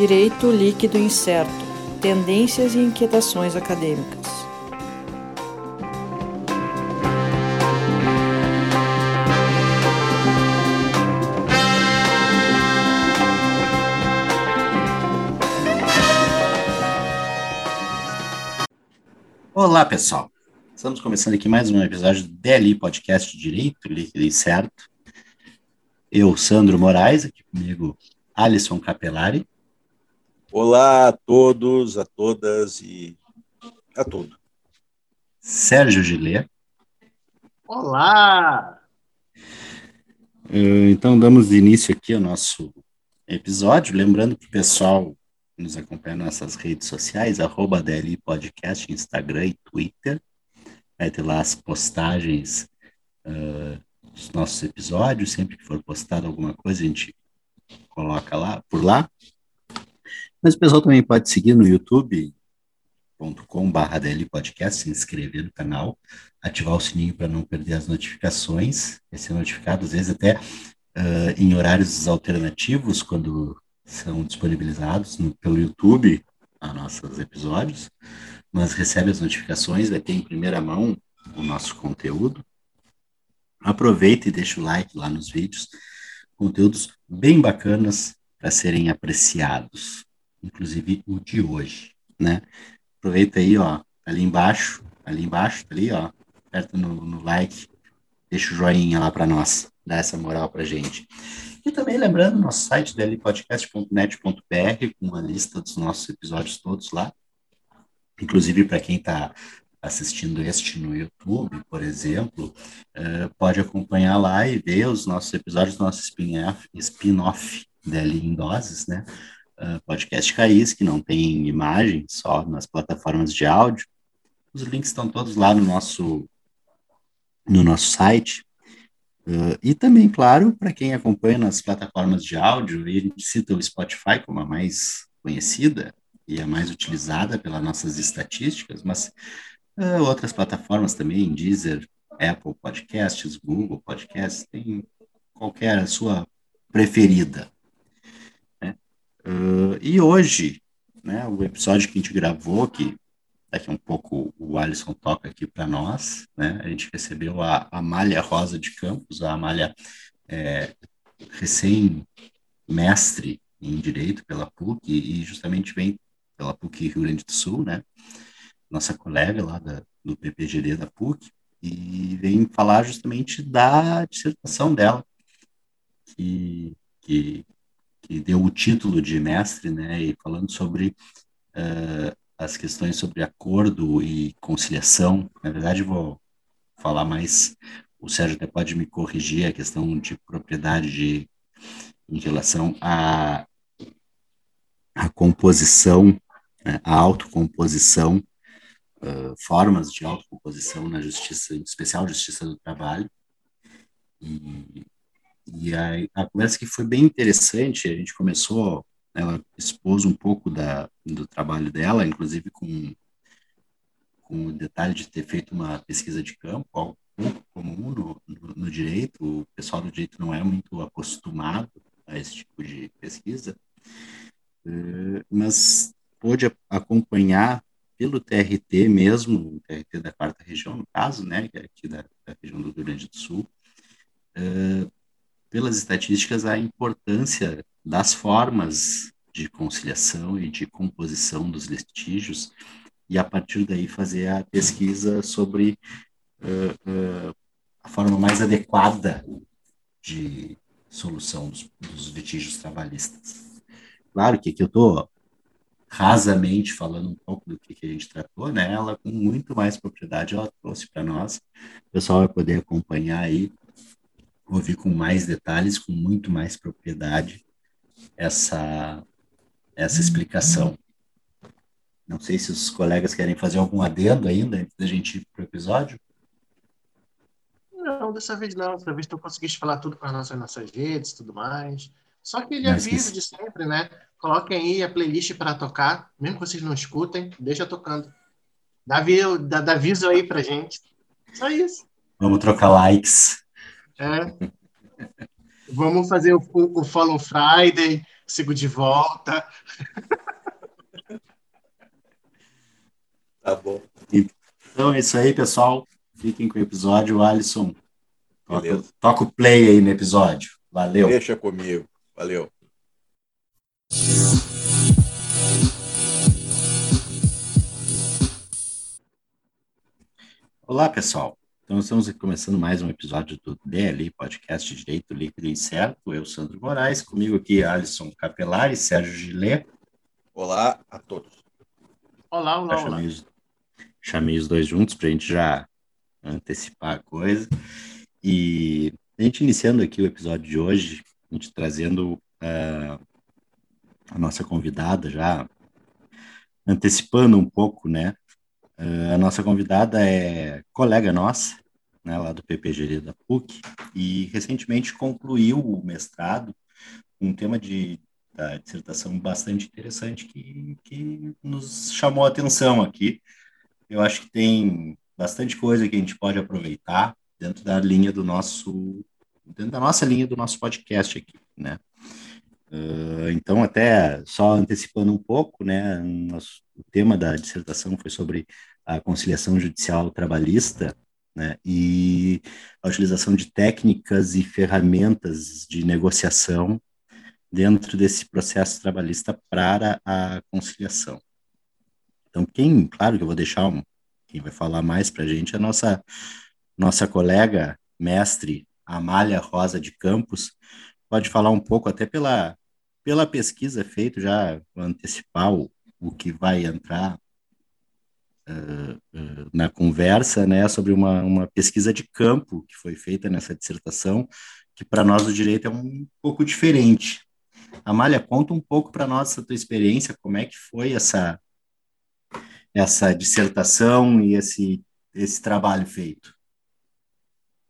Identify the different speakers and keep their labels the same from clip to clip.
Speaker 1: Direito líquido incerto. Tendências e inquietações acadêmicas.
Speaker 2: Olá, pessoal. Estamos começando aqui mais um episódio do DLI Podcast Direito Líquido e Certo. Eu, Sandro Moraes, aqui comigo, Alisson Capelari.
Speaker 3: Olá a todos, a todas e a tudo.
Speaker 2: Sérgio Gilê.
Speaker 4: Olá!
Speaker 2: Eh, então, damos início aqui ao nosso episódio. Lembrando que o pessoal nos acompanha nas nossas redes sociais, arroba DLI Podcast, Instagram e Twitter. Vai ter lá as postagens uh, dos nossos episódios. Sempre que for postado alguma coisa, a gente coloca lá, por lá. Mas o pessoal também pode seguir no youtube.com.br DL Podcast, se inscrever no canal, ativar o sininho para não perder as notificações, e ser notificado às vezes até uh, em horários alternativos, quando são disponibilizados no, pelo YouTube a nossos episódios, mas recebe as notificações, vai ter em primeira mão o nosso conteúdo. Aproveita e deixa o like lá nos vídeos, conteúdos bem bacanas para serem apreciados inclusive o de hoje, né? Aproveita aí, ó, ali embaixo, ali embaixo, tá ali, ó, aperta no, no like, deixa o joinha lá para nós, dá essa moral pra gente. E também lembrando, nosso site dlpodcast.net.br, com uma lista dos nossos episódios todos lá, inclusive para quem está assistindo este no YouTube, por exemplo, uh, pode acompanhar lá e ver os nossos episódios nosso spin-off spin DL em doses, né? Uh, podcast raiz, que não tem imagem, só nas plataformas de áudio. Os links estão todos lá no nosso, no nosso site. Uh, e também, claro, para quem acompanha nas plataformas de áudio, a gente cita o Spotify como a mais conhecida e a mais utilizada pelas nossas estatísticas, mas uh, outras plataformas também, Deezer, Apple Podcasts, Google Podcasts, tem qualquer a sua preferida. Uh, e hoje, né, o episódio que a gente gravou, que daqui a um pouco o Alisson toca aqui para nós, né, a gente recebeu a Amália Rosa de Campos, a Amália é, recém-mestre em Direito pela PUC, e justamente vem pela PUC Rio Grande do Sul, né, nossa colega lá da, do PPGD da PUC, e vem falar justamente da dissertação dela, que, que que deu o título de mestre, né, e falando sobre uh, as questões sobre acordo e conciliação. Na verdade, vou falar mais, o Sérgio até pode me corrigir a questão de propriedade de, em relação à a, a composição, né, a autocomposição, uh, formas de autocomposição na justiça, em especial justiça do trabalho. E, e a, a conversa que foi bem interessante, a gente começou, ela expôs um pouco da, do trabalho dela, inclusive com, com o detalhe de ter feito uma pesquisa de campo, algo pouco comum no, no, no direito, o pessoal do direito não é muito acostumado a esse tipo de pesquisa, uh, mas pôde acompanhar pelo TRT mesmo, o TRT da quarta região, no caso, né, é aqui da, da região do Rio Grande do Sul, uh, pelas estatísticas, a importância das formas de conciliação e de composição dos litígios, e a partir daí fazer a pesquisa sobre uh, uh, a forma mais adequada de solução dos, dos litígios trabalhistas. Claro que aqui eu estou rasamente falando um pouco do que, que a gente tratou, né? Ela com muito mais propriedade ela trouxe para nós. O pessoal vai poder acompanhar aí ouvir com mais detalhes, com muito mais propriedade essa essa explicação. Não sei se os colegas querem fazer algum adendo ainda antes da gente ir para o episódio.
Speaker 4: Não, dessa vez não. Dessa vez tu conseguiste falar tudo para nós nas nossas redes e tudo mais. Só aquele aviso de sempre, né? Coloquem aí a playlist para tocar, mesmo que vocês não escutem, deixa tocando. Dá, dá, dá aviso aí pra gente. Só isso.
Speaker 2: Vamos trocar likes.
Speaker 4: É. Vamos fazer o, o Follow Friday, Sigo de volta.
Speaker 3: Tá bom.
Speaker 2: Então é isso aí, pessoal. Fiquem com o episódio. Alisson, toca, toca o play aí no episódio. Valeu.
Speaker 3: Deixa comigo. Valeu.
Speaker 2: Olá, pessoal. Então, estamos começando mais um episódio do DLI, Podcast Direito Líquido e Certo. Eu, Sandro Moraes, comigo aqui Alisson Capelari, Sérgio Gillet.
Speaker 3: Olá a todos.
Speaker 4: Olá, olá,
Speaker 2: Já
Speaker 4: olá.
Speaker 2: chamei, os, chamei os dois juntos para a gente já antecipar a coisa. E a gente iniciando aqui o episódio de hoje, a gente trazendo uh, a nossa convidada já, antecipando um pouco, né? Uh, a nossa convidada é colega nossa, né, lá do PPG da PUC, e recentemente concluiu o mestrado, um tema de da dissertação bastante interessante que, que nos chamou a atenção aqui. Eu acho que tem bastante coisa que a gente pode aproveitar dentro da linha do nosso, dentro da nossa linha do nosso podcast aqui, né? Uh, então, até só antecipando um pouco, né, nosso, o tema da dissertação foi sobre a conciliação judicial trabalhista, né, e a utilização de técnicas e ferramentas de negociação dentro desse processo trabalhista para a conciliação. Então, quem, claro que eu vou deixar um, quem vai falar mais para a gente é a nossa, nossa colega, mestre Amália Rosa de Campos, pode falar um pouco até pela, pela pesquisa feita, já antecipar o, o que vai entrar na conversa, né, sobre uma, uma pesquisa de campo que foi feita nessa dissertação, que para nós do direito é um pouco diferente. Amália, conta um pouco para nós essa tua experiência, como é que foi essa essa dissertação e esse esse trabalho feito.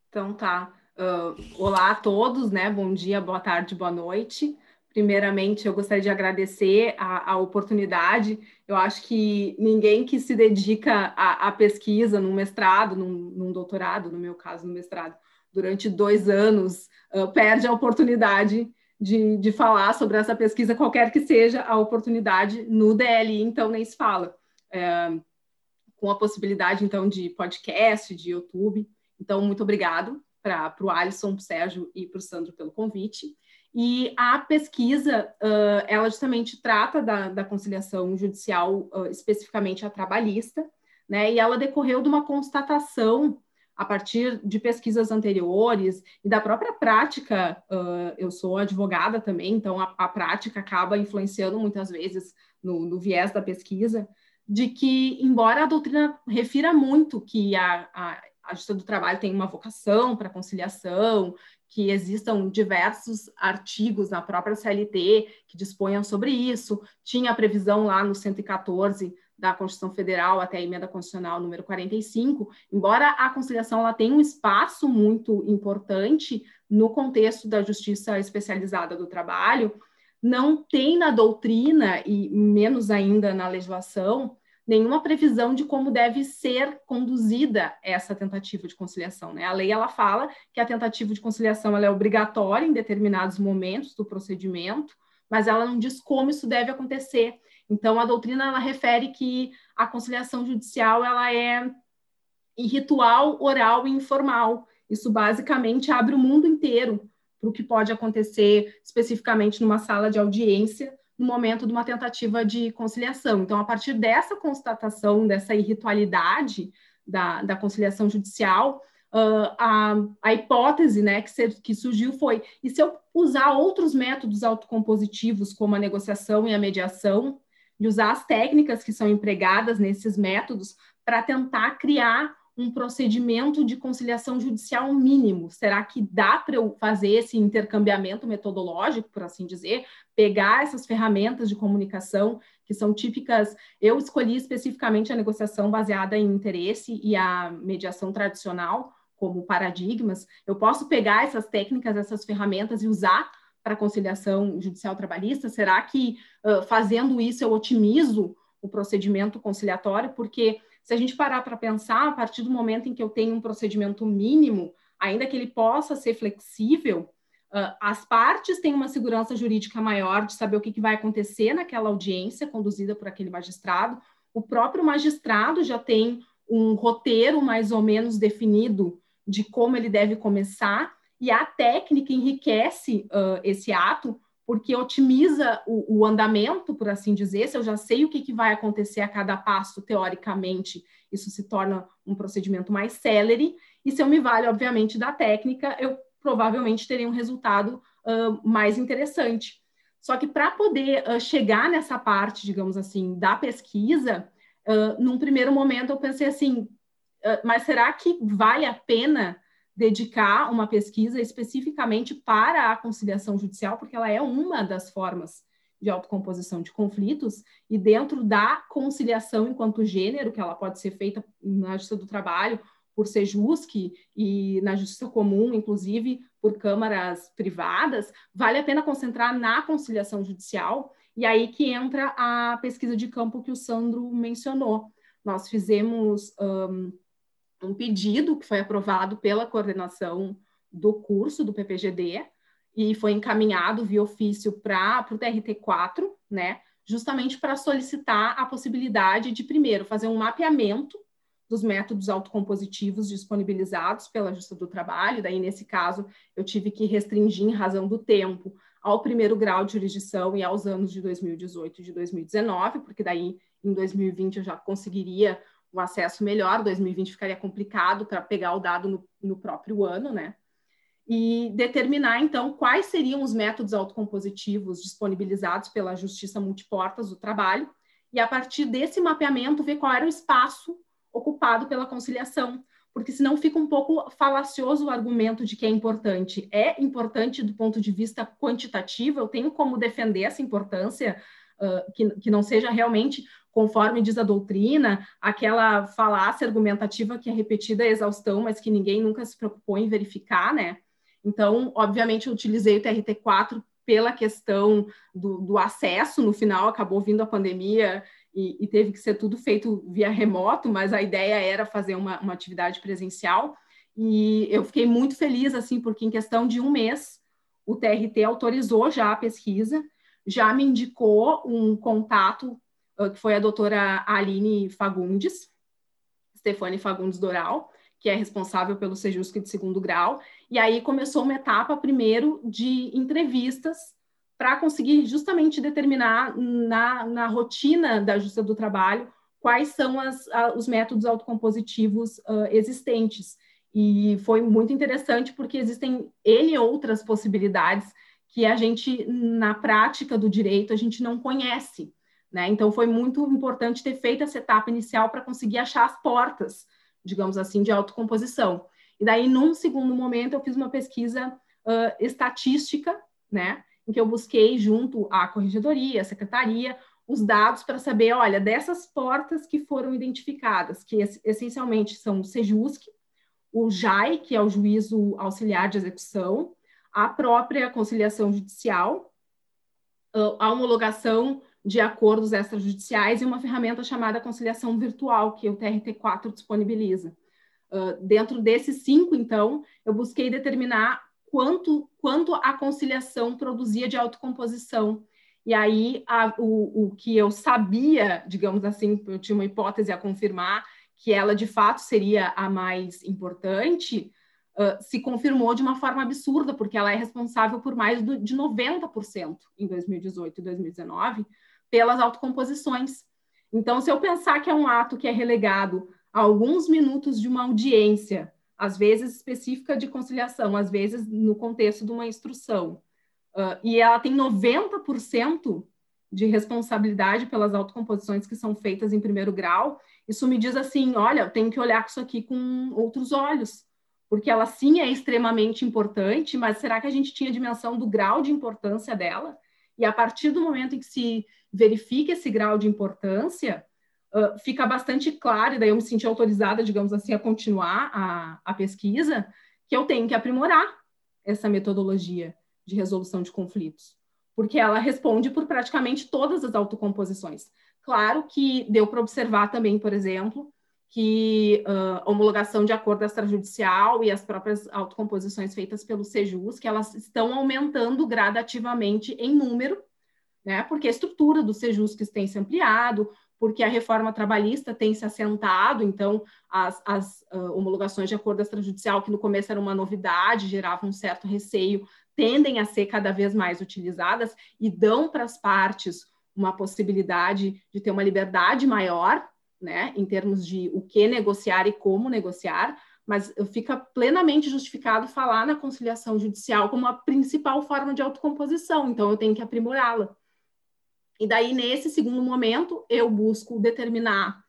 Speaker 5: Então tá. Uh, olá a todos, né? Bom dia, boa tarde, boa noite. Primeiramente, eu gostaria de agradecer a, a oportunidade. Eu acho que ninguém que se dedica à, pesquisa, num mestrado, num, num, doutorado, no meu caso, no mestrado, durante dois anos, uh, perde a oportunidade de, de falar sobre essa pesquisa, qualquer que seja a oportunidade no DLI, então nem se fala. É, com a possibilidade, então, de podcast, de YouTube. Então, muito obrigado para o Alisson, para o Sérgio e para o Sandro pelo convite. E a pesquisa, uh, ela justamente trata da, da conciliação judicial, uh, especificamente a trabalhista, né? E ela decorreu de uma constatação a partir de pesquisas anteriores e da própria prática, uh, eu sou advogada também, então a, a, prática acaba influenciando muitas vezes no, no, viés da pesquisa, de que, embora a doutrina refira muito que a, a, a Justiça do Trabalho tem uma vocação para conciliação, que existam diversos artigos na própria CLT que disponham sobre isso, tinha a previsão lá no 114 da Constituição Federal até a emenda constitucional número 45, embora a conciliação ela tenha um espaço muito importante no contexto da justiça especializada do trabalho, não tem na doutrina e menos ainda na legislação nenhuma previsão de como deve ser conduzida essa tentativa de conciliação. Né? A lei ela fala que a tentativa de conciliação ela é obrigatória em determinados momentos do procedimento, mas ela não diz como isso deve acontecer. Então, a doutrina ela refere que a conciliação judicial ela é ritual, oral e informal. Isso basicamente abre o mundo inteiro para o que pode acontecer especificamente numa sala de audiência no momento de uma tentativa de conciliação. Então, a partir dessa constatação, dessa irritualidade da, da conciliação judicial, uh, a, a hipótese né, que, se, que surgiu foi: e se eu usar outros métodos autocompositivos, como a negociação e a mediação, de usar as técnicas que são empregadas nesses métodos para tentar criar um procedimento de conciliação judicial mínimo. Será que dá para eu fazer esse intercambiamento metodológico, por assim dizer, pegar essas ferramentas de comunicação que são típicas? Eu escolhi especificamente a negociação baseada em interesse e a mediação tradicional como paradigmas. Eu posso pegar essas técnicas, essas ferramentas e usar para conciliação judicial trabalhista? Será que uh, fazendo isso eu otimizo o procedimento conciliatório? Porque se a gente parar para pensar, a partir do momento em que eu tenho um procedimento mínimo, ainda que ele possa ser flexível, Uh, as partes têm uma segurança jurídica maior de saber o que, que vai acontecer naquela audiência conduzida por aquele magistrado. O próprio magistrado já tem um roteiro mais ou menos definido de como ele deve começar, e a técnica enriquece uh, esse ato, porque otimiza o, o, andamento, por assim dizer. Se eu já sei o que, que vai acontecer a cada passo, teoricamente, isso se torna um procedimento mais célere, e se eu me vale, obviamente, da técnica, eu provavelmente terei um resultado uh, mais interessante. Só que para poder uh, chegar nessa parte, digamos assim, da pesquisa, uh, num primeiro momento eu pensei assim, mas será que vale a pena dedicar uma pesquisa especificamente para a conciliação judicial, porque ela é uma das formas de autocomposição de conflitos, e dentro da conciliação enquanto gênero, que ela pode ser feita na justiça do trabalho por Sejusc e na justiça comum, inclusive por câmaras privadas, vale a pena concentrar na conciliação judicial, e aí que entra a pesquisa de campo que o Sandro mencionou. Nós fizemos um, um pedido que foi aprovado pela coordenação do curso do PPGD e foi encaminhado via ofício para o TRT4, né, justamente para solicitar a possibilidade de, primeiro, fazer um mapeamento dos métodos autocompositivos disponibilizados pela Justiça do Trabalho, daí nesse caso eu tive que restringir em razão do tempo ao primeiro grau de jurisdição e aos anos de 2018 e de 2019, porque daí em 2020 eu já conseguiria um acesso melhor, 2020 ficaria complicado para pegar o dado no, no próprio ano, né? E determinar, então, quais seriam os métodos autocompositivos disponibilizados pela Justiça Multiportas do Trabalho, e a partir desse mapeamento ver qual era o espaço ocupado pela conciliação, porque senão fica um pouco falacioso o argumento de que é importante. É importante do ponto de vista quantitativo, eu tenho como defender essa importância, uh, que, que não seja realmente conforme diz a doutrina, aquela falácia argumentativa que é repetida a exaustão, mas que ninguém nunca se preocupou em verificar, né? Então, obviamente, eu utilizei o TRT4 pela questão do, do acesso, no final acabou vindo a pandemia e, e, teve que ser tudo feito via remoto, mas a ideia era fazer uma, uma atividade presencial. E eu fiquei muito feliz, assim, porque em questão de um mês, o TRT autorizou já a pesquisa, já me indicou um contato, que foi a doutora Aline Fagundes, Stefane Fagundes Doral, que é responsável pelo Sejusc de segundo grau, e aí começou uma etapa primeiro de entrevistas para conseguir justamente determinar na, na rotina da Justiça do Trabalho quais são as, a, os métodos autocompositivos uh, existentes. E foi muito interessante porque existem N outras possibilidades que a gente, na prática do direito, a gente não conhece. Né? Então, foi muito importante ter feito essa etapa inicial para conseguir achar as portas, digamos assim, de autocomposição. E daí, num segundo momento, eu fiz uma pesquisa uh, estatística, né? em que eu busquei junto à corregedoria, à secretaria, os dados para saber, olha, dessas portas que foram identificadas, que essencialmente são o SEJUSC, o JAI, que é o Juízo Auxiliar de Execução, a própria conciliação judicial, a homologação de acordos extrajudiciais e uma ferramenta chamada conciliação virtual, que o TRT4 disponibiliza. Uh, dentro desses cinco, então, eu busquei determinar quanto, quanto a conciliação produzia de autocomposição. E aí, a, o, o que eu sabia, digamos assim, eu tinha uma hipótese a confirmar, que ela de fato seria a mais importante, uh, se confirmou de uma forma absurda, porque ela é responsável por mais do, de 90% em 2018 e 2019 pelas autocomposições. Então, se eu pensar que é um ato que é relegado a alguns minutos de uma audiência, às vezes específica de conciliação, às vezes no contexto de uma instrução. Uh, e ela tem 90% de responsabilidade pelas autocomposições que são feitas em primeiro grau. Isso me diz assim: olha, eu tenho que olhar isso aqui com outros olhos, porque ela sim é extremamente importante, mas será que a gente tinha dimensão do grau de importância dela? E a partir do momento em que se verifica esse grau de importância, uh, fica bastante claro, e daí eu me senti autorizada, digamos assim, a continuar a, a pesquisa, que eu tenho que aprimorar essa metodologia de resolução de conflitos, porque ela responde por praticamente todas as autocomposições. Claro que deu para observar também, por exemplo, que uh, homologação de acordo extrajudicial e as próprias autocomposições feitas pelo Sejus, que elas estão aumentando gradativamente em número, né? Porque a estrutura do Sejus que tem se ampliado, porque a reforma trabalhista tem se assentado, então as, as uh, homologações de acordo extrajudicial, que no começo era uma novidade, geravam um certo receio, tendem a ser cada vez mais utilizadas e dão para as partes uma possibilidade de ter uma liberdade maior né, em termos de o que negociar e como negociar, mas fica plenamente justificado falar na conciliação judicial como a principal forma de autocomposição, então eu tenho que aprimorá-la. E daí, nesse segundo momento, eu busco determinar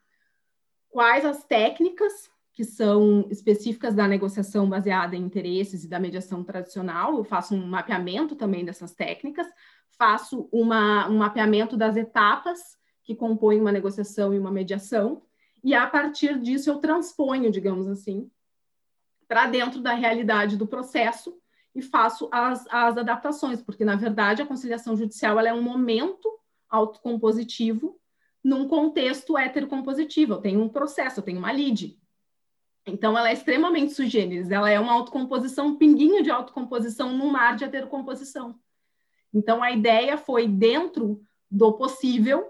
Speaker 5: quais as técnicas que são específicas da negociação baseada em interesses e da mediação tradicional. Eu faço um mapeamento também dessas técnicas, faço uma, um mapeamento das etapas que compõem uma negociação e uma mediação, e a partir disso eu transponho, digamos assim, para dentro da realidade do processo e faço as, as adaptações, porque, na verdade, a conciliação judicial ela é um momento autocompositivo num contexto heterocompositivo. Eu tenho um processo, eu tenho uma lide. Então, ela é extremamente sui generis, ela é uma autocomposição, um pinguinho de autocomposição no mar de heterocomposição. Então, a ideia foi, dentro do possível,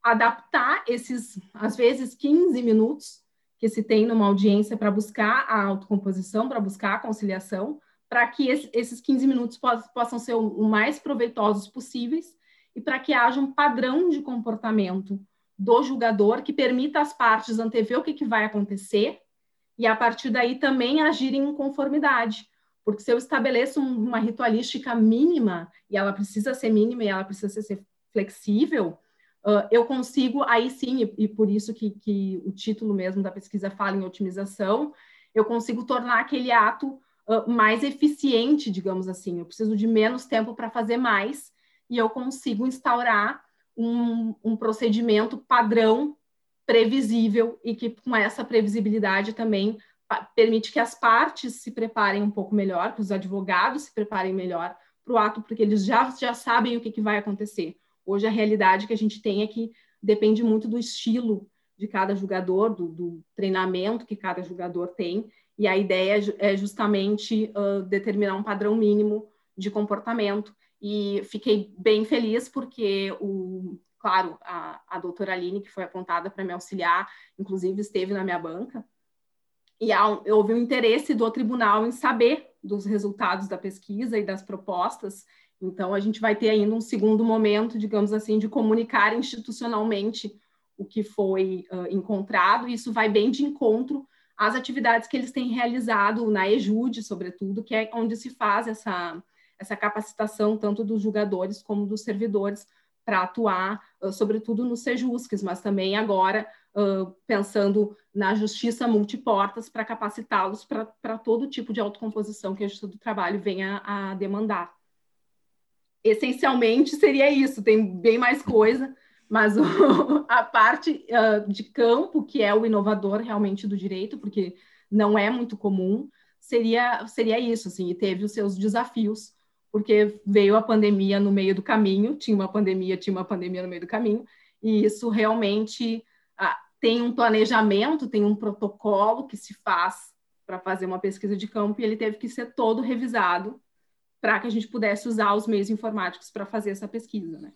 Speaker 5: adaptar esses, às vezes, 15 minutos que se tem numa audiência para buscar a autocomposição, para buscar a conciliação, para que esses 15 minutos possam ser o mais proveitosos possíveis e para que haja um padrão de comportamento do julgador que permita às partes antever o que, que vai acontecer e, a partir daí, também agirem em conformidade. Porque se eu estabeleço uma ritualística mínima, e ela precisa ser mínima e ela precisa ser flexível, uh, eu consigo, aí sim, e, e por isso que, que, o título mesmo da pesquisa fala em otimização, eu consigo tornar aquele ato uh, mais eficiente, digamos assim. Eu preciso de menos tempo para fazer mais e eu consigo instaurar um, um procedimento padrão, previsível e que com essa previsibilidade também permite que as partes se preparem um pouco melhor, que os advogados se preparem melhor para o ato, porque eles já, já sabem o que, que vai acontecer. Hoje a realidade que a gente tem é que depende muito do estilo de cada jogador, do, do treinamento que cada jogador tem, e a ideia é, é justamente uh, determinar um padrão mínimo de comportamento. E fiquei bem feliz porque o, claro, a, a doutora Aline, que foi apontada para me auxiliar, inclusive esteve na minha banca, e houve um interesse do tribunal em saber dos resultados da pesquisa e das propostas, então, a gente vai ter ainda um segundo momento, digamos assim, de comunicar institucionalmente o que foi uh, encontrado, e isso vai bem de encontro às atividades que eles têm realizado na EJUD, sobretudo, que é onde se faz essa, essa capacitação tanto dos julgadores como dos servidores para atuar, uh, sobretudo nos sejusques, mas também agora uh, pensando na justiça multiportas para capacitá-los para todo tipo de autocomposição que a Justiça do Trabalho venha a demandar. Essencialmente seria isso, tem bem mais coisa, mas o, a parte uh, de campo, que é o inovador realmente do direito, porque não é muito comum, seria, seria isso, assim, e teve os seus desafios, porque veio a pandemia no meio do caminho, tinha uma pandemia, tinha uma pandemia no meio do caminho, e isso realmente uh, tem um planejamento, tem um protocolo que se faz para fazer uma pesquisa de campo, e ele teve que ser todo revisado, para que a gente pudesse usar os meios informáticos para fazer essa pesquisa, né?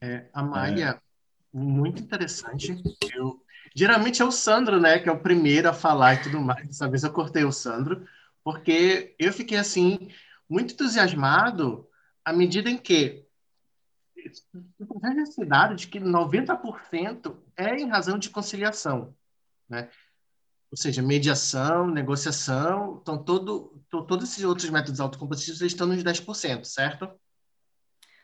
Speaker 4: É, a Maia, é. muito interessante. Eu, geralmente é o Sandro, né, que é o primeiro a falar e tudo mais. Dessa vez eu cortei o Sandro, porque eu fiquei assim muito entusiasmado à medida em que esse dado de que 90% é em razão de conciliação, né? Ou seja, mediação, negociação, então todo, todos esses outros métodos autocompositivos estão nos 10%, certo?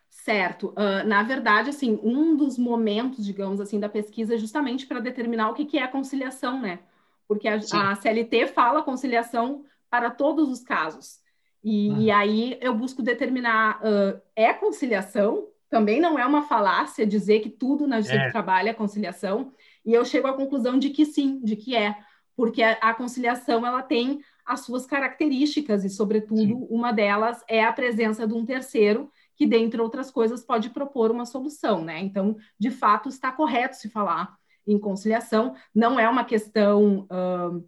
Speaker 5: Certo. Uh, na verdade, assim, um dos momentos, digamos assim, da pesquisa é justamente para determinar o que, que é a conciliação, né? Porque a, a, CLT fala conciliação para todos os casos. E, e aí eu busco determinar, uh, é conciliação? Também não é uma falácia dizer que tudo na justiça é. do trabalho é conciliação. E eu chego à conclusão de que sim, de que é porque a, a conciliação ela tem as suas características e, sobretudo, Sim. uma delas é a presença de um terceiro que, dentre outras coisas, pode propor uma solução, né? Então, de fato, está correto se falar em conciliação. Não é uma questão, uh,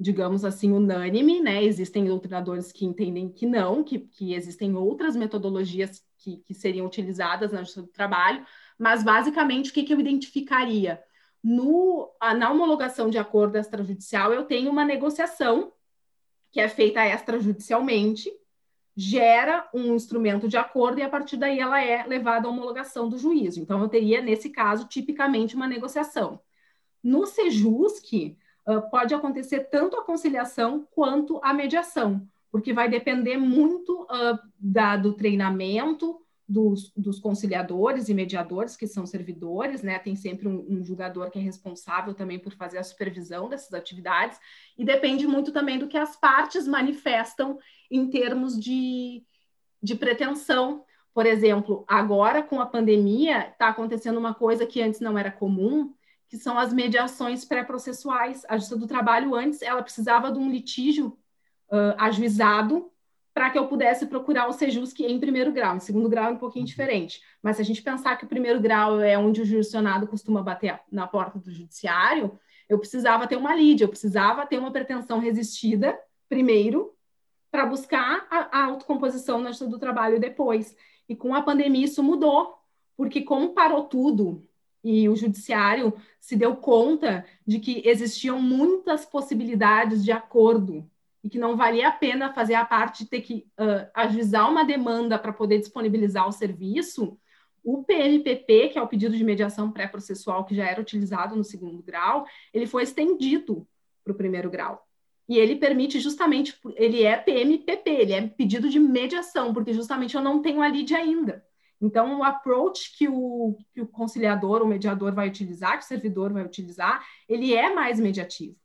Speaker 5: digamos assim, unânime, né? Existem doutrinadores que entendem que não, que, que existem outras metodologias que, que seriam utilizadas na justiça do trabalho, mas basicamente o que, que eu identificaria? No, na homologação de acordo extrajudicial, eu tenho uma negociação que é feita extrajudicialmente, gera um instrumento de acordo e a partir daí ela é levada à homologação do juízo. Então, eu teria, nesse caso, tipicamente uma negociação. No SEJUSC, pode acontecer tanto a conciliação quanto a mediação, porque vai depender muito uh, da, do treinamento, dos, dos, conciliadores e mediadores, que são servidores, né? Tem sempre um, um, julgador que é responsável também por fazer a supervisão dessas atividades, e depende muito também do que as partes manifestam em termos de, de pretensão. Por exemplo, agora com a pandemia, está acontecendo uma coisa que antes não era comum, que são as mediações pré-processuais. A Justiça do Trabalho, antes, ela precisava de um litígio uh, ajuizado para que eu pudesse procurar o Sejusc em primeiro grau. Em segundo grau é um pouquinho diferente. Mas se a gente pensar que o primeiro grau é onde o jurisdicionado costuma bater na porta do judiciário, eu precisava ter uma lide, eu precisava ter uma pretensão resistida primeiro para buscar a, a autocomposição na justiça do trabalho depois. E com a pandemia isso mudou, porque como parou tudo e o judiciário se deu conta de que existiam muitas possibilidades de acordo e que não valia a pena fazer a parte de ter que uh, ajuizar uma demanda para poder disponibilizar o serviço, o PMPP, que é o pedido de mediação pré-processual que já era utilizado no segundo grau, ele foi estendido para o primeiro grau. E ele permite justamente, ele é PMPP, ele é pedido de mediação, porque justamente eu não tenho a lide ainda. Então, o approach que o, que o conciliador, o mediador vai utilizar, que o servidor vai utilizar, ele é mais mediativo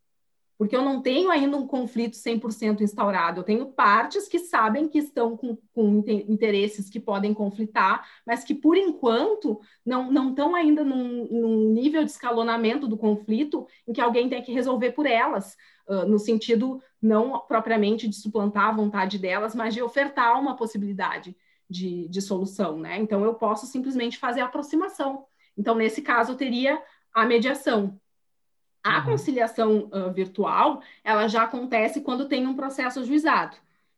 Speaker 5: porque eu não tenho ainda um conflito 100% instaurado. Eu tenho partes que sabem que estão com, com, interesses que podem conflitar, mas que, por enquanto, não, não estão ainda num, num, nível de escalonamento do conflito em que alguém tem que resolver por elas, uh, no sentido não propriamente de suplantar a vontade delas, mas de ofertar uma possibilidade de, de solução. Né? Então, eu posso simplesmente fazer a aproximação. Então, nesse caso, eu teria a mediação, a uhum. conciliação uh, virtual, ela já acontece quando tem um processo ajuizado.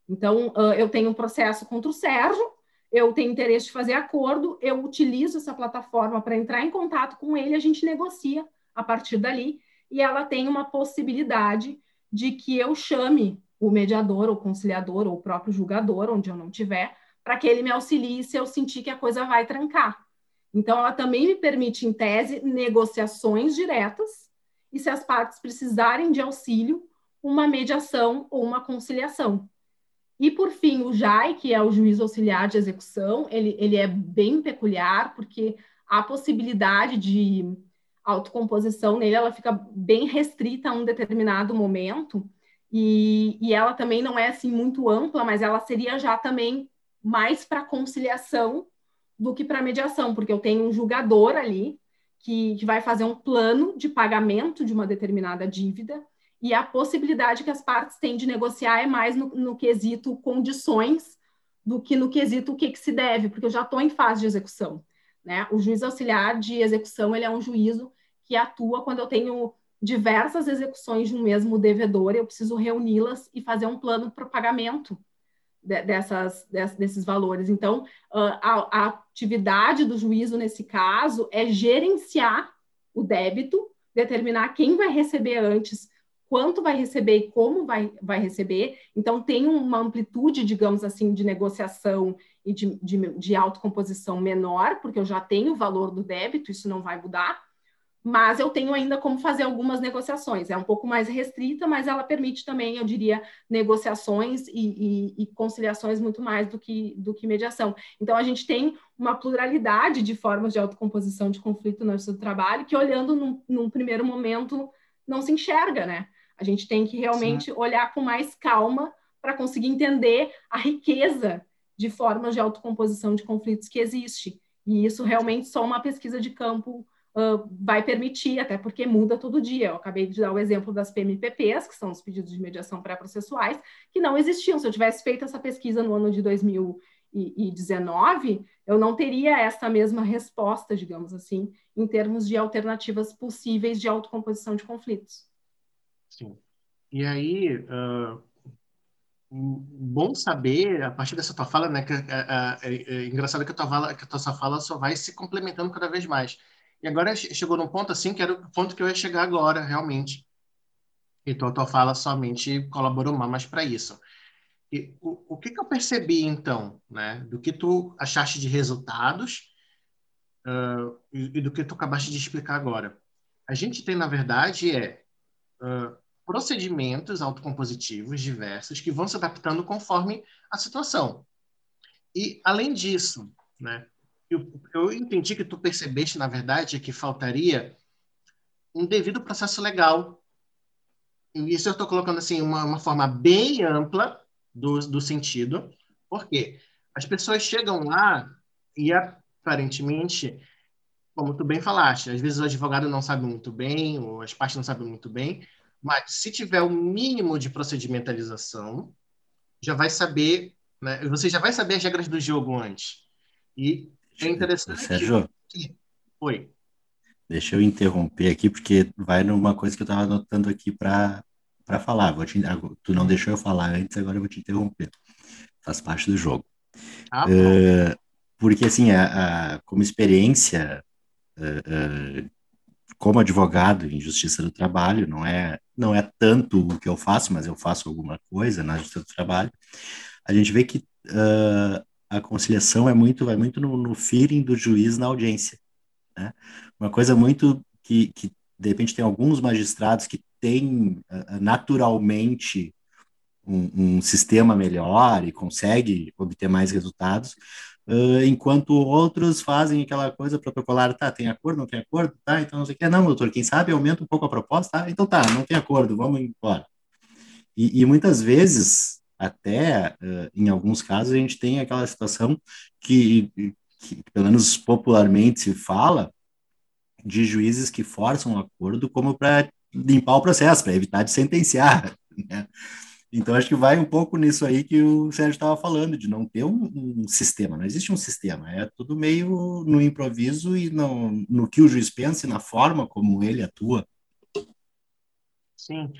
Speaker 5: Então, uh, eu tenho um processo contra o Sérgio, eu tenho interesse de fazer acordo, eu utilizo essa plataforma para entrar em contato com ele, a gente negocia a partir dali, e ela tem uma possibilidade de que eu chame o mediador, ou conciliador, ou o próprio julgador, onde eu não tiver, para que ele me auxilie se eu sentir que a coisa vai trancar. Então, ela também me permite, em tese, negociações diretas, e se as partes precisarem de auxílio, uma mediação ou uma conciliação. E, por fim, o JAI, que é o juiz auxiliar de execução, ele, ele é bem peculiar, porque a possibilidade de autocomposição nele ela fica bem restrita a um determinado momento, e, e ela também não é assim muito ampla, mas ela seria já também mais para conciliação do que para mediação, porque eu tenho um julgador ali que, que vai fazer um plano de pagamento de uma determinada dívida, e a possibilidade que as partes têm de negociar é mais no, no quesito condições do que no quesito o que, que se deve, porque eu já estou em fase de execução. Né? O juiz auxiliar de execução ele é um juízo que atua quando eu tenho diversas execuções de um mesmo devedor, eu preciso reuni-las e fazer um plano para pagamento dessas, desses valores. Então, a, a atividade do juízo nesse caso é gerenciar o débito, determinar quem vai receber antes, quanto vai receber e como vai, vai receber. Então, tem uma amplitude, digamos assim, de negociação e de, de, de autocomposição menor, porque eu já tenho o valor do débito, isso não vai mudar mas eu tenho ainda como fazer algumas negociações. É um pouco mais restrita, mas ela permite também, eu diria, negociações e, e, e, conciliações muito mais do que, do que mediação. Então, a gente tem uma pluralidade de formas de autocomposição de conflito no nosso trabalho, que olhando num, num primeiro momento não se enxerga, né? A gente tem que realmente Sim. olhar com mais calma para conseguir entender a riqueza de formas de autocomposição de conflitos que existe. E isso realmente só uma pesquisa de campo vai permitir, até porque muda todo dia. Eu acabei de dar o exemplo das PMPPs, que são os pedidos de mediação pré-processuais, que não existiam. Se eu tivesse feito essa pesquisa no ano de 2019, 2019, eu não teria essa mesma resposta, digamos assim, em termos de alternativas possíveis de autocomposição de conflitos.
Speaker 4: Sim. E aí, uh, bom saber, a partir dessa tua fala, né, que é, é, é, é engraçado que a, tua fala, que a tua fala só vai se complementando cada vez mais. E agora chegou num ponto assim, que era o ponto que eu ia chegar agora, realmente. Então, a tua fala somente colaborou mais para isso. E o, o que, que eu percebi, então, né, do que tu achaste de resultados uh, e, e, do que tu acabaste de explicar agora? A gente tem, na verdade, é uh, procedimentos autocompositivos diversos que vão se adaptando conforme a situação. E, além disso, né, eu, entendi que tu percebeste, na verdade, que faltaria um devido processo legal. E isso eu estou colocando assim uma, uma forma bem ampla do, do sentido, porque as pessoas chegam lá e aparentemente, como tu bem falaste, às vezes o advogado não sabe muito bem, ou as partes não sabem muito bem, mas se tiver o mínimo de procedimentalização, já vai saber, né? Você já vai saber as regras do jogo antes. E é interessante.
Speaker 2: Sérgio.
Speaker 4: Oi.
Speaker 2: Deixa eu interromper aqui, porque vai numa coisa que eu estava anotando aqui para falar. Vou te, tu não deixou eu falar antes, agora eu vou te interromper. Faz parte do jogo.
Speaker 4: Ah, uh,
Speaker 2: porque, assim, a, a como experiência uh, uh, como advogado em justiça do trabalho, não é não é tanto o que eu faço, mas eu faço alguma coisa na justiça do trabalho. A gente vê que a conciliação é muito vai muito no, no feeling do juiz na audiência, né? Uma coisa muito que, que de repente tem alguns magistrados que têm uh, naturalmente um, um, sistema melhor e consegue obter mais resultados, Uh, enquanto outros fazem aquela coisa protocolar, tá, tem acordo, não tem acordo, tá, então não sei o que, não, doutor, quem sabe aumenta um pouco a proposta, tá, então tá, não tem acordo, vamos embora. E, e muitas vezes, até uh, em alguns casos, a gente tem aquela situação que, que, pelo menos popularmente se fala, de juízes que forçam o acordo como para limpar o processo, para evitar de sentenciar, né? Então, acho que vai um pouco nisso aí que o Sérgio estava falando, de não ter um, um, sistema. Não existe um sistema, é tudo meio no improviso e no, no que o juiz pensa e na forma como ele atua.
Speaker 4: Sim,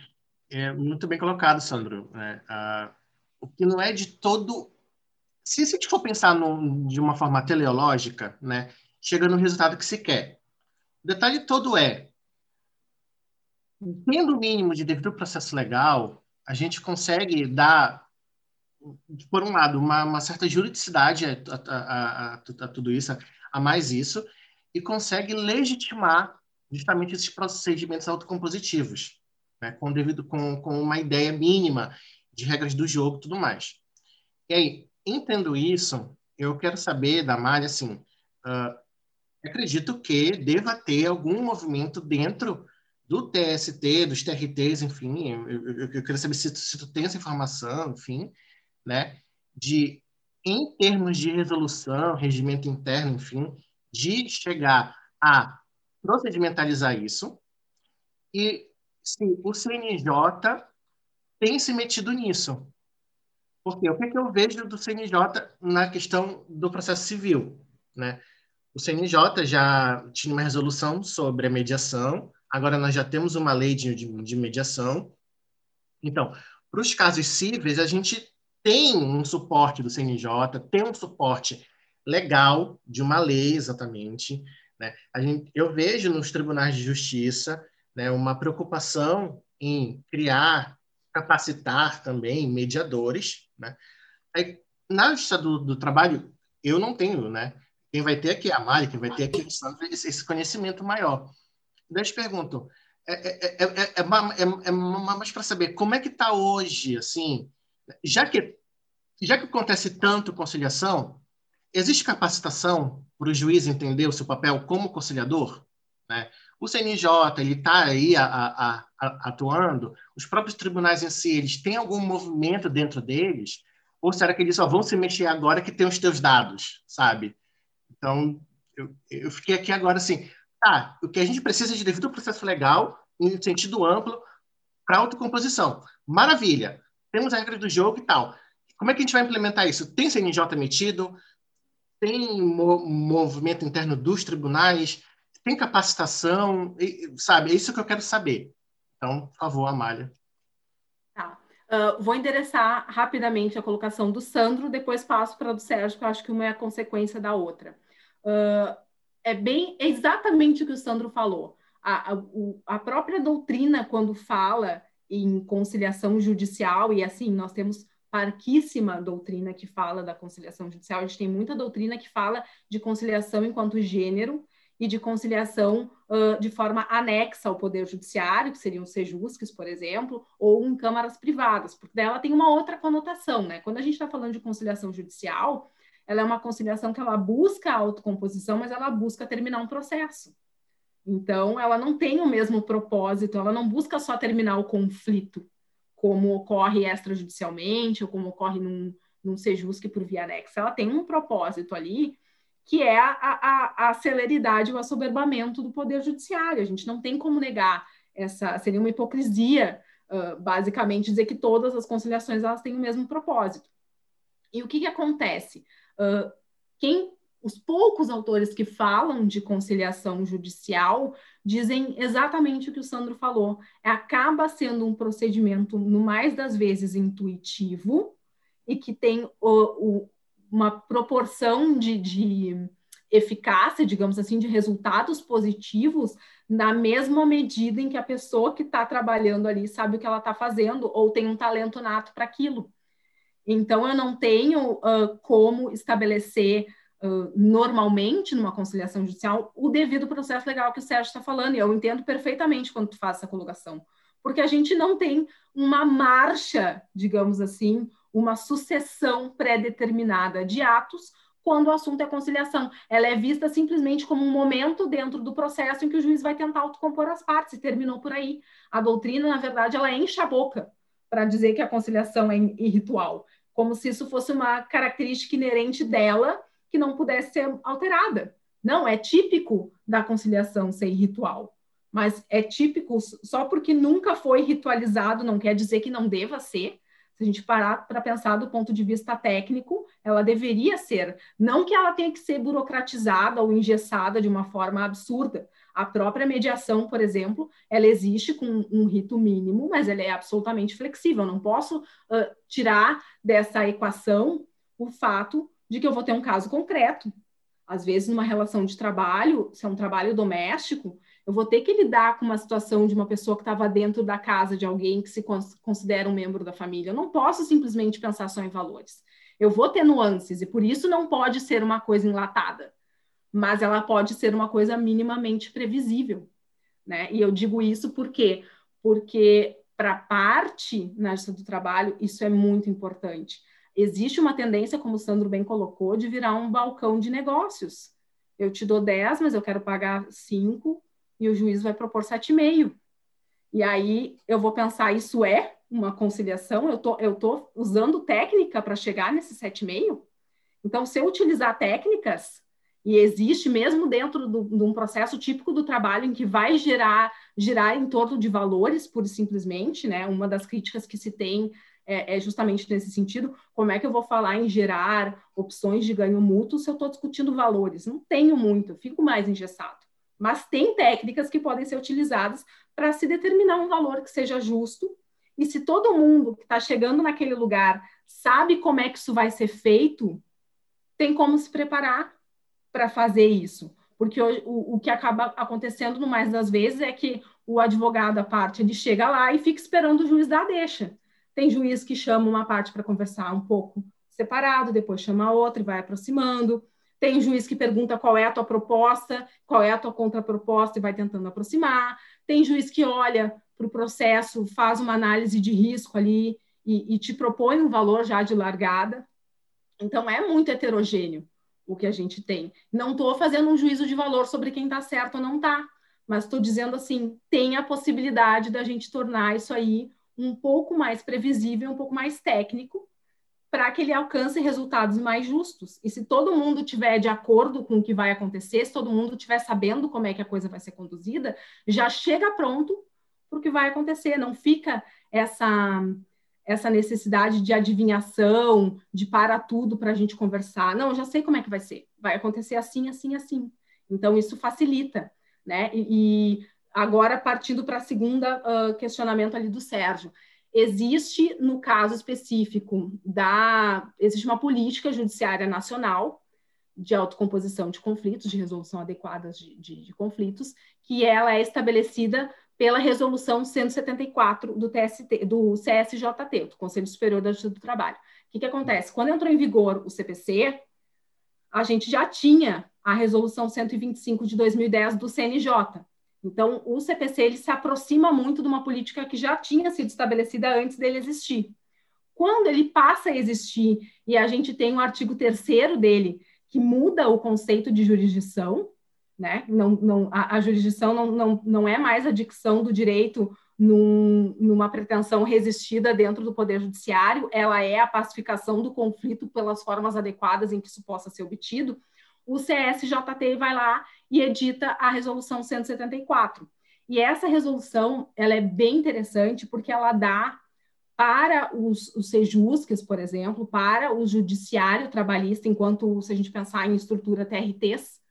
Speaker 4: é muito bem colocado, Sandro. É, uh, o que não é de todo. Se, se a gente for pensar no, de uma forma teleológica, né, chega no resultado que se quer. O detalhe todo é: tendo o mínimo de devido processo legal, a gente consegue dar, por um lado, uma, uma certa juridicidade a, a, a, a, tudo isso, a mais isso, e consegue legitimar justamente esses procedimentos autocompositivos, né, com, devido, com, com uma ideia mínima de regras do jogo e tudo mais. E aí, entendo isso, eu quero saber da Mari, assim, uh, acredito que deva ter algum movimento dentro do TST, dos TRTs, enfim, eu, eu, eu queria saber se, se tu tem essa informação, enfim, né, de, em termos de resolução, regimento interno, enfim, de chegar a procedimentalizar isso, e se o CNJ tem se metido nisso. Porque o que, que eu vejo do CNJ na questão do processo civil, né? O CNJ já tinha uma resolução sobre a mediação, Agora nós já temos uma lei de, de, de mediação. Então, para os casos cíveis, a gente tem um suporte do CNJ, tem um suporte legal de uma lei, exatamente. Né? A gente, eu vejo nos tribunais de justiça né, uma preocupação em criar, capacitar também mediadores. Né? Aí, na justiça do, do, trabalho, eu não tenho, né? Quem vai ter aqui é a Mari, quem vai ter aqui é esse conhecimento maior. Daí eu te pergunto, é, é, é, é, é mais para saber como é que está hoje, assim, já que, já que acontece tanto conciliação, existe capacitação para o juiz entender o seu papel como conciliador? Né? O CNJ ele está aí a, a, a, atuando, os próprios tribunais em si, eles têm algum movimento dentro deles? Ou será que eles só vão se mexer agora que tem os teus dados, sabe? Então, eu, eu fiquei aqui agora assim, tá, o que a gente precisa de devido processo legal, em sentido amplo, para autocomposição. Maravilha. Temos a regra do jogo e tal. como é que a gente vai implementar isso? Tem CNJ emitido? Tem mo movimento interno dos tribunais? Tem capacitação? Sabe, é isso que eu quero saber. Então, por favor, Amália.
Speaker 5: Tá. Uh, vou endereçar rapidamente a colocação do Sandro, depois passo para a do Sérgio, que eu acho que uma é a consequência da outra. Uh, é bem exatamente o que o Sandro falou. A, a, a própria doutrina, quando fala em conciliação judicial, e assim, nós temos parquíssima doutrina que fala da conciliação judicial, a gente tem muita doutrina que fala de conciliação enquanto gênero e de conciliação uh, de forma anexa ao Poder Judiciário, que seriam sejusques, por exemplo, ou em câmaras privadas, porque ela tem uma outra conotação, né? Quando a gente está falando de conciliação judicial, ela é uma conciliação que ela busca a autocomposição, mas ela busca terminar um processo. Então, ela não tem o mesmo propósito, ela não busca só terminar o conflito, como ocorre extrajudicialmente, ou como ocorre num, num sejusque por via anexa. Ela tem um propósito ali, que é a, a, a celeridade, o assoberbamento do poder judiciário. A gente não tem como negar essa, seria uma hipocrisia, uh, basicamente, dizer que todas as conciliações elas têm o mesmo propósito. E o que, que acontece? Uh, quem os poucos autores que falam de conciliação judicial dizem exatamente o que o Sandro falou. Acaba sendo um procedimento, no mais das vezes, intuitivo e que tem o, o, uma proporção de, de eficácia, digamos assim, de resultados positivos na mesma medida em que a pessoa que está trabalhando ali sabe o que ela está fazendo ou tem um talento nato para aquilo. Então, eu não tenho uh, como estabelecer uh, normalmente numa conciliação judicial o devido processo legal que o Sérgio está falando, e eu entendo perfeitamente quando tu faz essa colocação, porque a gente não tem uma marcha, digamos assim, uma sucessão pré-determinada de atos quando o assunto é conciliação. Ela é vista simplesmente como um momento dentro do processo em que o juiz vai tentar autocompor as partes, e terminou por aí. A doutrina, na verdade, ela enche a boca para dizer que a conciliação é irritual, como se isso fosse uma característica inerente dela que não pudesse ser alterada. Não, é típico da conciliação ser ritual, mas é típico só porque nunca foi ritualizado, não quer dizer que não deva ser. Se a gente parar para pensar do ponto de vista técnico, ela deveria ser. Não que ela tenha que ser burocratizada ou engessada de uma forma absurda. A própria mediação, por exemplo, ela existe com um rito mínimo, mas ela é absolutamente flexível. Eu não posso uh, tirar dessa equação o fato de que eu vou ter um caso concreto. Às vezes, numa relação de trabalho, se é um trabalho doméstico, eu vou ter que lidar com uma situação de uma pessoa que estava dentro da casa de alguém que se considera um membro da família. Eu não posso simplesmente pensar só em valores. Eu vou ter nuances, e por isso não pode ser uma coisa enlatada, mas ela pode ser uma coisa minimamente previsível. Né? E eu digo isso porque porque para parte na gestão do trabalho isso é muito importante existe uma tendência, como o Sandro bem colocou, de virar um balcão de negócios. Eu te dou 10, mas eu quero pagar 5 e o juiz vai propor 7,5. E aí eu vou pensar, isso é uma conciliação? Eu tô, eu tô usando técnica para chegar nesse 7,5? Então, se eu utilizar técnicas, e existe mesmo dentro do, de um processo típico do trabalho em que vai gerar, girar em torno de valores, pura e simplesmente, né? Uma das críticas que se tem é, é, justamente nesse sentido, como é que eu vou falar em gerar opções de ganho mútuo se eu estou discutindo valores? Não tenho muito, fico mais engessado. Mas tem técnicas que podem ser utilizadas para se determinar um valor que seja justo. E se todo mundo que está chegando naquele lugar sabe como é que isso vai ser feito, tem como se preparar para fazer isso. Porque o, o, o que acaba acontecendo no mais das vezes é que o advogado, a parte, ele chega lá e fica esperando o juiz dar a deixa. Tem juiz que chama uma parte para conversar um pouco separado, depois chama a outra e vai aproximando. Tem juiz que pergunta qual é a tua proposta, qual é a tua contraproposta e vai tentando aproximar. Tem juiz que olha para o processo, faz uma análise de risco ali e, e te propõe um valor já de largada. Então, é muito heterogêneo o que a gente tem. Não estou fazendo um juízo de valor sobre quem está certo ou não está, mas estou dizendo assim, tem a possibilidade da gente tornar isso aí um pouco mais previsível, um pouco mais técnico, para que ele alcance resultados mais justos. E se todo mundo tiver de acordo com o que vai acontecer, se todo mundo tiver sabendo como é que a coisa vai ser conduzida, já chega pronto para o que vai acontecer. Não fica essa essa necessidade de adivinhação, de para tudo para a gente conversar. Não, já sei como é que vai ser. Vai acontecer assim, assim, assim. Então, isso facilita, né? E, e agora, partindo para a segunda uh, questionamento ali do Sérgio. Existe, no caso específico da... Existe uma política judiciária nacional de autocomposição de conflitos, de resolução adequada de, de, de conflitos, que ela é estabelecida pela resolução 174 do TST, do CSJT, do Conselho Superior da Justiça do Trabalho. O que, que acontece? Quando entrou em vigor o CPC, a gente já tinha a resolução 125 de 2010 do CNJ. Então, o CPC ele se aproxima muito de uma política que já tinha sido estabelecida antes dele existir. Quando ele passa a existir e a gente tem o um artigo 3 dele, que muda o conceito de jurisdição, né? Não, não, a, a, jurisdição não, não, não é mais a dicção do direito num, numa pretensão resistida dentro do Poder Judiciário, ela é a pacificação do conflito pelas formas adequadas em que isso possa ser obtido. O CSJT vai lá e edita a resolução 174. E essa resolução ela é bem interessante porque ela dá para os, os sejusques, por exemplo, para o judiciário trabalhista, enquanto se a gente pensar em estrutura TRTs,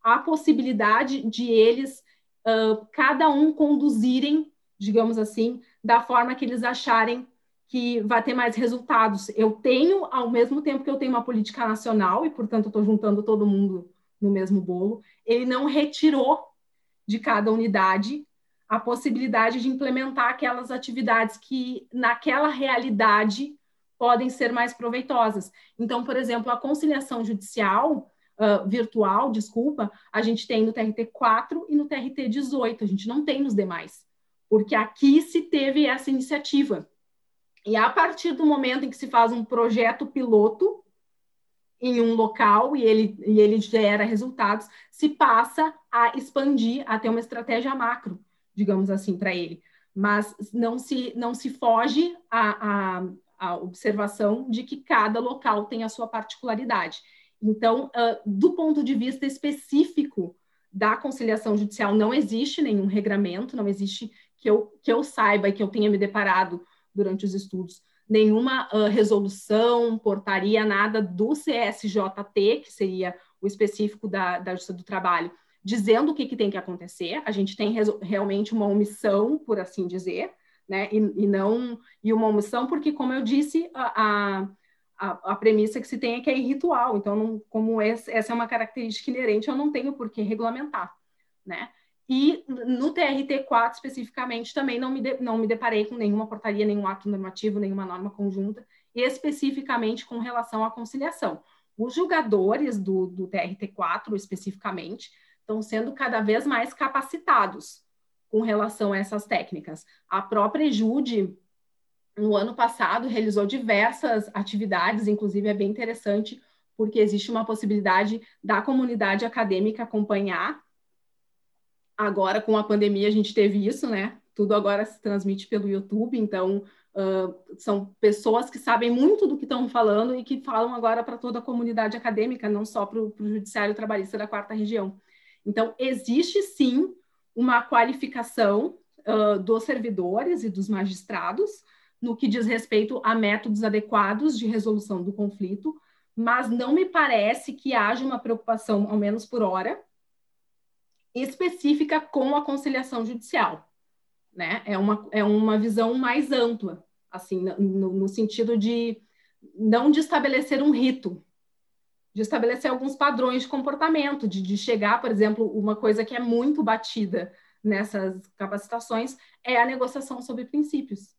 Speaker 5: a possibilidade de eles, uh, cada um, conduzirem, digamos assim, da forma que eles acharem que vai ter mais resultados. Eu tenho, ao mesmo tempo que eu tenho uma política nacional, e, portanto, estou juntando todo mundo no mesmo bolo, ele não retirou de cada unidade a possibilidade de implementar aquelas atividades que, naquela realidade, podem ser mais proveitosas. Então, por exemplo, a conciliação judicial, uh, virtual, desculpa, a gente tem no TRT 4 e no TRT 18, a gente não tem nos demais, porque aqui se teve essa iniciativa. E a partir do momento em que se faz um projeto piloto em um local e ele, e ele gera resultados, se passa a expandir, a ter uma estratégia macro, digamos assim, para ele. Mas não se, não se foge a, a, a observação de que cada local tem a sua particularidade. Então, uh, do ponto de vista específico da conciliação judicial, não existe nenhum regramento, não existe que eu, que eu saiba e que eu tenha me deparado durante os estudos, nenhuma uh, resolução, portaria, nada do CSJT, que seria o específico da, da Justiça do Trabalho, dizendo o que, que tem que acontecer. A gente tem realmente uma omissão, por assim dizer, né? E, e, não e uma omissão porque, como eu disse, a, a a, premissa que se tem é que é irritual. Então, não, como essa é uma característica inerente, eu não tenho por que regulamentar, né? E no TRT4, especificamente, também não me, de, não me deparei com nenhuma portaria, nenhum ato normativo, nenhuma norma conjunta, especificamente com relação à conciliação. Os julgadores do, do TRT4, especificamente, estão sendo cada vez mais capacitados com relação a essas técnicas. A própria Jude, no ano passado, realizou diversas atividades, inclusive é bem interessante, porque existe uma possibilidade da comunidade acadêmica acompanhar. Agora, com a pandemia, a gente teve isso, né? Tudo agora se transmite pelo YouTube, então uh, são pessoas que sabem muito do que estão falando e que falam agora para toda a comunidade acadêmica, não só para o Judiciário Trabalhista da Quarta Região. Então, existe sim uma qualificação uh, dos servidores e dos magistrados, no que diz respeito a métodos adequados de resolução do conflito, mas não me parece que haja uma preocupação, ao menos por hora, específica com a conciliação judicial. Né? É, uma, é uma visão mais ampla, assim, no, no sentido de não de estabelecer um rito, de estabelecer alguns padrões de comportamento, de, de chegar, por exemplo, uma coisa que é muito batida nessas capacitações é a negociação sobre princípios.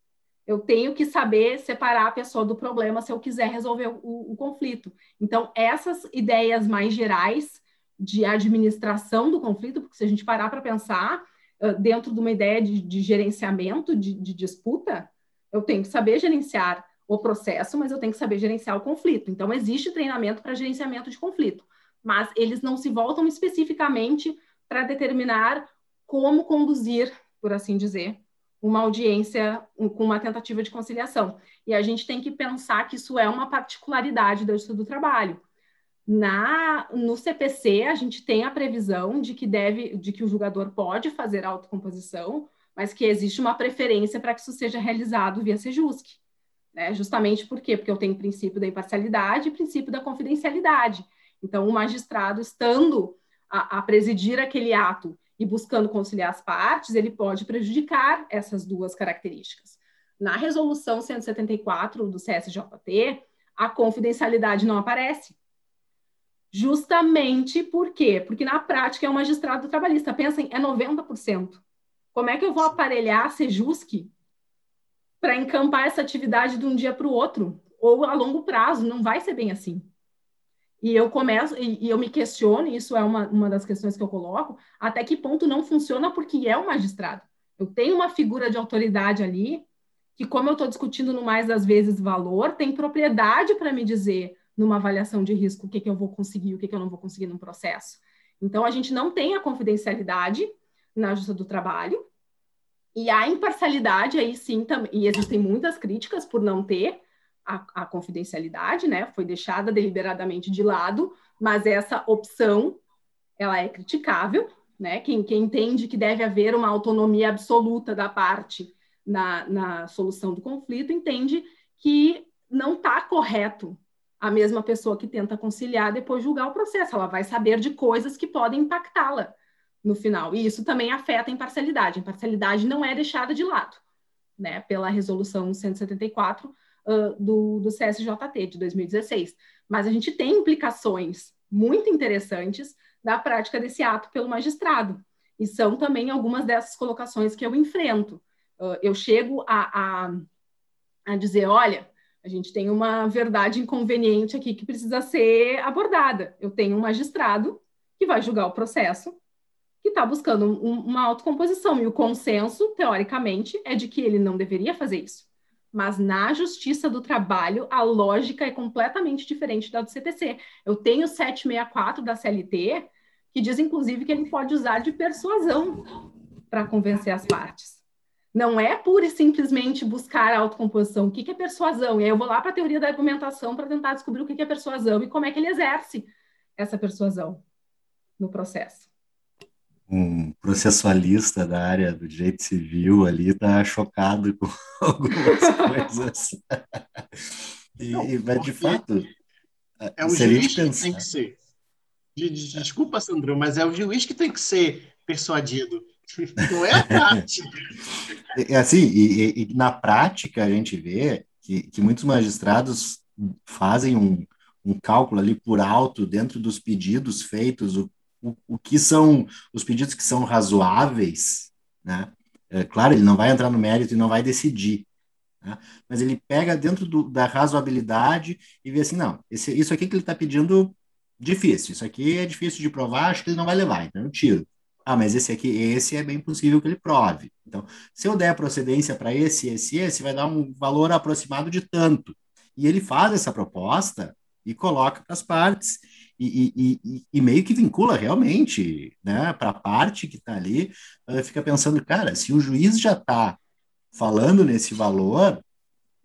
Speaker 5: Eu tenho que saber separar a pessoa do problema se eu quiser resolver o, o conflito. Então, essas ideias mais gerais de administração do conflito, porque se a gente parar para pensar, dentro de uma ideia de, de gerenciamento de, de, disputa, eu tenho que saber gerenciar o processo, mas eu tenho que saber gerenciar o conflito. Então, existe treinamento para gerenciamento de conflito, mas eles não se voltam especificamente para determinar como conduzir, por assim dizer, uma audiência com uma tentativa de conciliação. E a gente tem que pensar que isso é uma particularidade da Justiça do Trabalho. Na, no CPC, a gente tem a previsão de que deve, de que o julgador pode fazer autocomposição, mas que existe uma preferência para que isso seja realizado via Sejusc. né? Justamente por quê? Porque eu tenho o princípio da imparcialidade e princípio da confidencialidade. Então, o magistrado, estando a, a presidir aquele ato e buscando conciliar as partes, ele pode prejudicar essas duas características. Na resolução 174 do CSJT, a confidencialidade não aparece. Justamente por quê? Porque na prática é um magistrado trabalhista. Pensem, é 90%. Como é que eu vou aparelhar a Sejusc para encampar essa atividade de um dia para o outro? Ou a longo prazo? Não vai ser bem assim. E eu começo, e, e eu me questiono, isso é uma, uma das questões que eu coloco, até que ponto não funciona porque é o magistrado. Eu tenho uma figura de autoridade ali, que, como eu estou discutindo no mais das vezes valor, tem propriedade para me dizer, numa avaliação de risco, o que, que eu vou conseguir, o que, que eu não vou conseguir num processo. Então, a gente não tem a confidencialidade na justiça do trabalho, e a imparcialidade, aí sim, também, e existem muitas críticas por não ter, a, a confidencialidade, né? Foi deixada deliberadamente de lado, mas essa opção ela é criticável, né? Quem, quem entende que deve haver uma autonomia absoluta da parte na, na solução do conflito entende que não está correto a mesma pessoa que tenta conciliar depois julgar o processo. Ela vai saber de coisas que podem impactá-la no final. E isso também afeta a imparcialidade. A imparcialidade não é deixada de lado, né? Pela resolução 174 do, do CSJT de 2016. Mas a gente tem implicações muito interessantes da prática desse ato pelo magistrado. E são também algumas dessas colocações que eu enfrento. Uh, eu chego a, a, a dizer: olha, a gente tem uma verdade inconveniente aqui que precisa ser abordada. Eu tenho um magistrado que vai julgar o processo, que está buscando um, uma autocomposição, e o consenso, teoricamente, é de que ele não deveria fazer isso. Mas na justiça do trabalho, a lógica é completamente diferente da do CPC. Eu tenho 764 da CLT, que diz, inclusive, que ele pode usar de persuasão para convencer as partes. Não é pura e simplesmente buscar a autocomposição. O que é persuasão? E aí eu vou lá para a teoria da argumentação para tentar descobrir o que é persuasão e como é que ele exerce essa persuasão no processo
Speaker 2: um processualista da área do direito civil ali está chocado com algumas coisas. e, Não, e de fato,
Speaker 4: é o juiz que tem que ser. Desculpa, Sandro, mas é o juiz que tem que ser persuadido. Não é a prática.
Speaker 2: É assim, e, e, na prática a gente vê que, que muitos magistrados fazem um, um cálculo ali por alto dentro dos pedidos feitos, o o, o que são os pedidos que são razoáveis, né? É, claro, ele não vai entrar no mérito e não vai decidir, né? mas ele pega dentro do, da razoabilidade e vê assim, não, esse, isso aqui que ele está pedindo, difícil, isso aqui é difícil de provar, acho que ele não vai levar, então eu tiro. Ah, mas esse aqui, esse é bem possível que ele prove. Então, se eu der procedência para esse, esse, esse, vai dar um valor aproximado de tanto. E ele faz essa proposta e coloca para as partes e, e, e, meio que vincula realmente né, para a parte que está ali, fica pensando, cara, se o juiz já está falando nesse valor,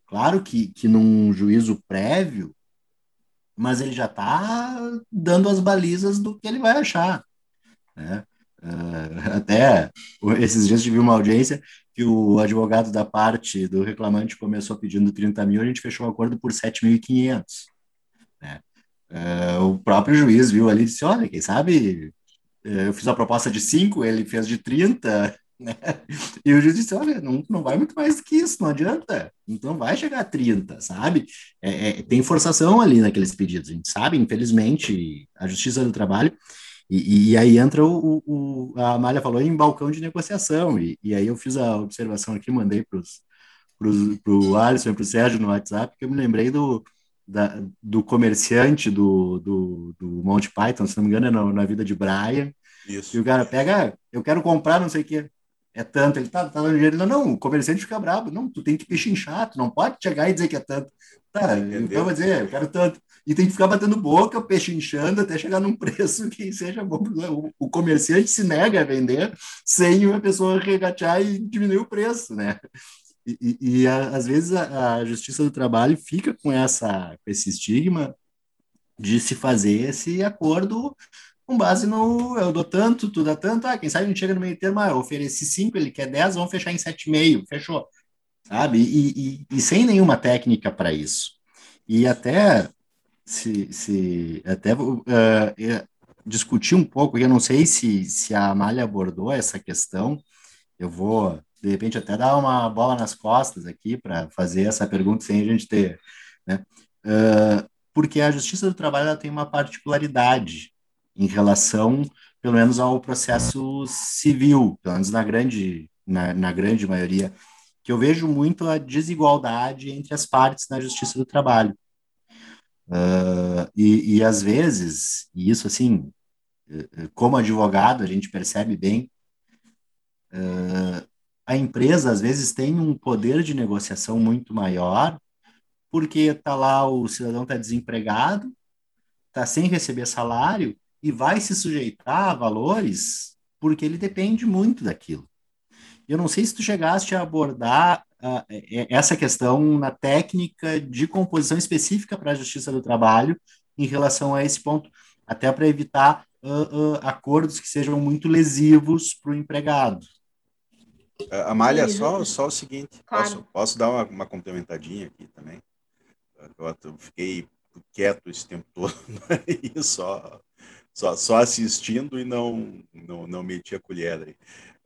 Speaker 2: claro que, que num juízo prévio, mas ele já está dando as balizas do que ele vai achar. Né? Uh, até esses dias tive uma audiência que o advogado da parte do reclamante começou pedindo 30 mil, a gente fechou o acordo por 7.500. Né? Uh, o próprio juiz viu ali e disse: Olha, quem sabe uh, eu fiz a proposta de 5, ele fez de 30, né? E o juiz disse: Olha, não, não vai muito mais que isso, não adianta, não vai chegar a 30, sabe? É, é, tem forçação ali naqueles pedidos, a gente sabe, infelizmente, a Justiça do Trabalho. E, e aí entra o, o, A Amália falou em balcão de negociação, e, e aí eu fiz a observação aqui, mandei para o Alisson e para o Sérgio no WhatsApp, que eu me lembrei do, da, do comerciante do, do, do Monty Python, se não me engano, é na, na vida de Brian. Isso. E o cara pega, eu quero comprar não sei o que. É tanto, ele tá, tá dando dinheiro. Não, não, o comerciante fica bravo. Não, tu tem que pechinchar, tu não pode chegar e dizer que é tanto. Tá, Entendeu? então eu vou dizer, eu quero tanto. E tem que ficar batendo boca, pechinchando, até chegar num preço que seja bom. O, comerciante se nega a vender sem uma pessoa regatear e diminuir o preço, né? E, e a, às vezes a, a, Justiça do Trabalho fica com, essa, com esse estigma de se fazer esse acordo com base no eu dou tanto, tu dá tanto, ah, quem sabe a gente chega no meio termo, ah, eu ofereci 5, ele quer 10, vamos fechar em 7,5, fechou. sabe? E, e, e sem nenhuma técnica para isso. E até se, se até uh, discutir um pouco, eu não sei se, se a Amália abordou essa questão, eu vou, de repente, até dar uma bola nas costas aqui para fazer essa pergunta sem a gente ter, né? Uh, porque a Justiça do Trabalho tem uma particularidade em relação, pelo menos, ao processo civil, pelo menos na grande, na, na grande maioria, que eu vejo muito a desigualdade entre as partes na Justiça do Trabalho. Uh, e, e às vezes, e isso assim, eh, eh, como advogado, a gente percebe bem, uh, a empresa às vezes tem um poder de negociação muito maior, porque tá lá o cidadão está desempregado, está sem receber salário e vai se sujeitar a valores porque ele depende muito daquilo. Eu não sei se tu chegaste a abordar uh, essa questão na técnica de composição específica para a Justiça do Trabalho em relação a esse ponto, até para evitar uh, uh, acordos que sejam muito lesivos para o empregado.
Speaker 3: Amália, só, só o seguinte, claro. posso, posso dar uma, uma complementadinha aqui também? Eu fiquei quieto esse tempo todo e só, só, só assistindo e não, não, não meti a colher aí.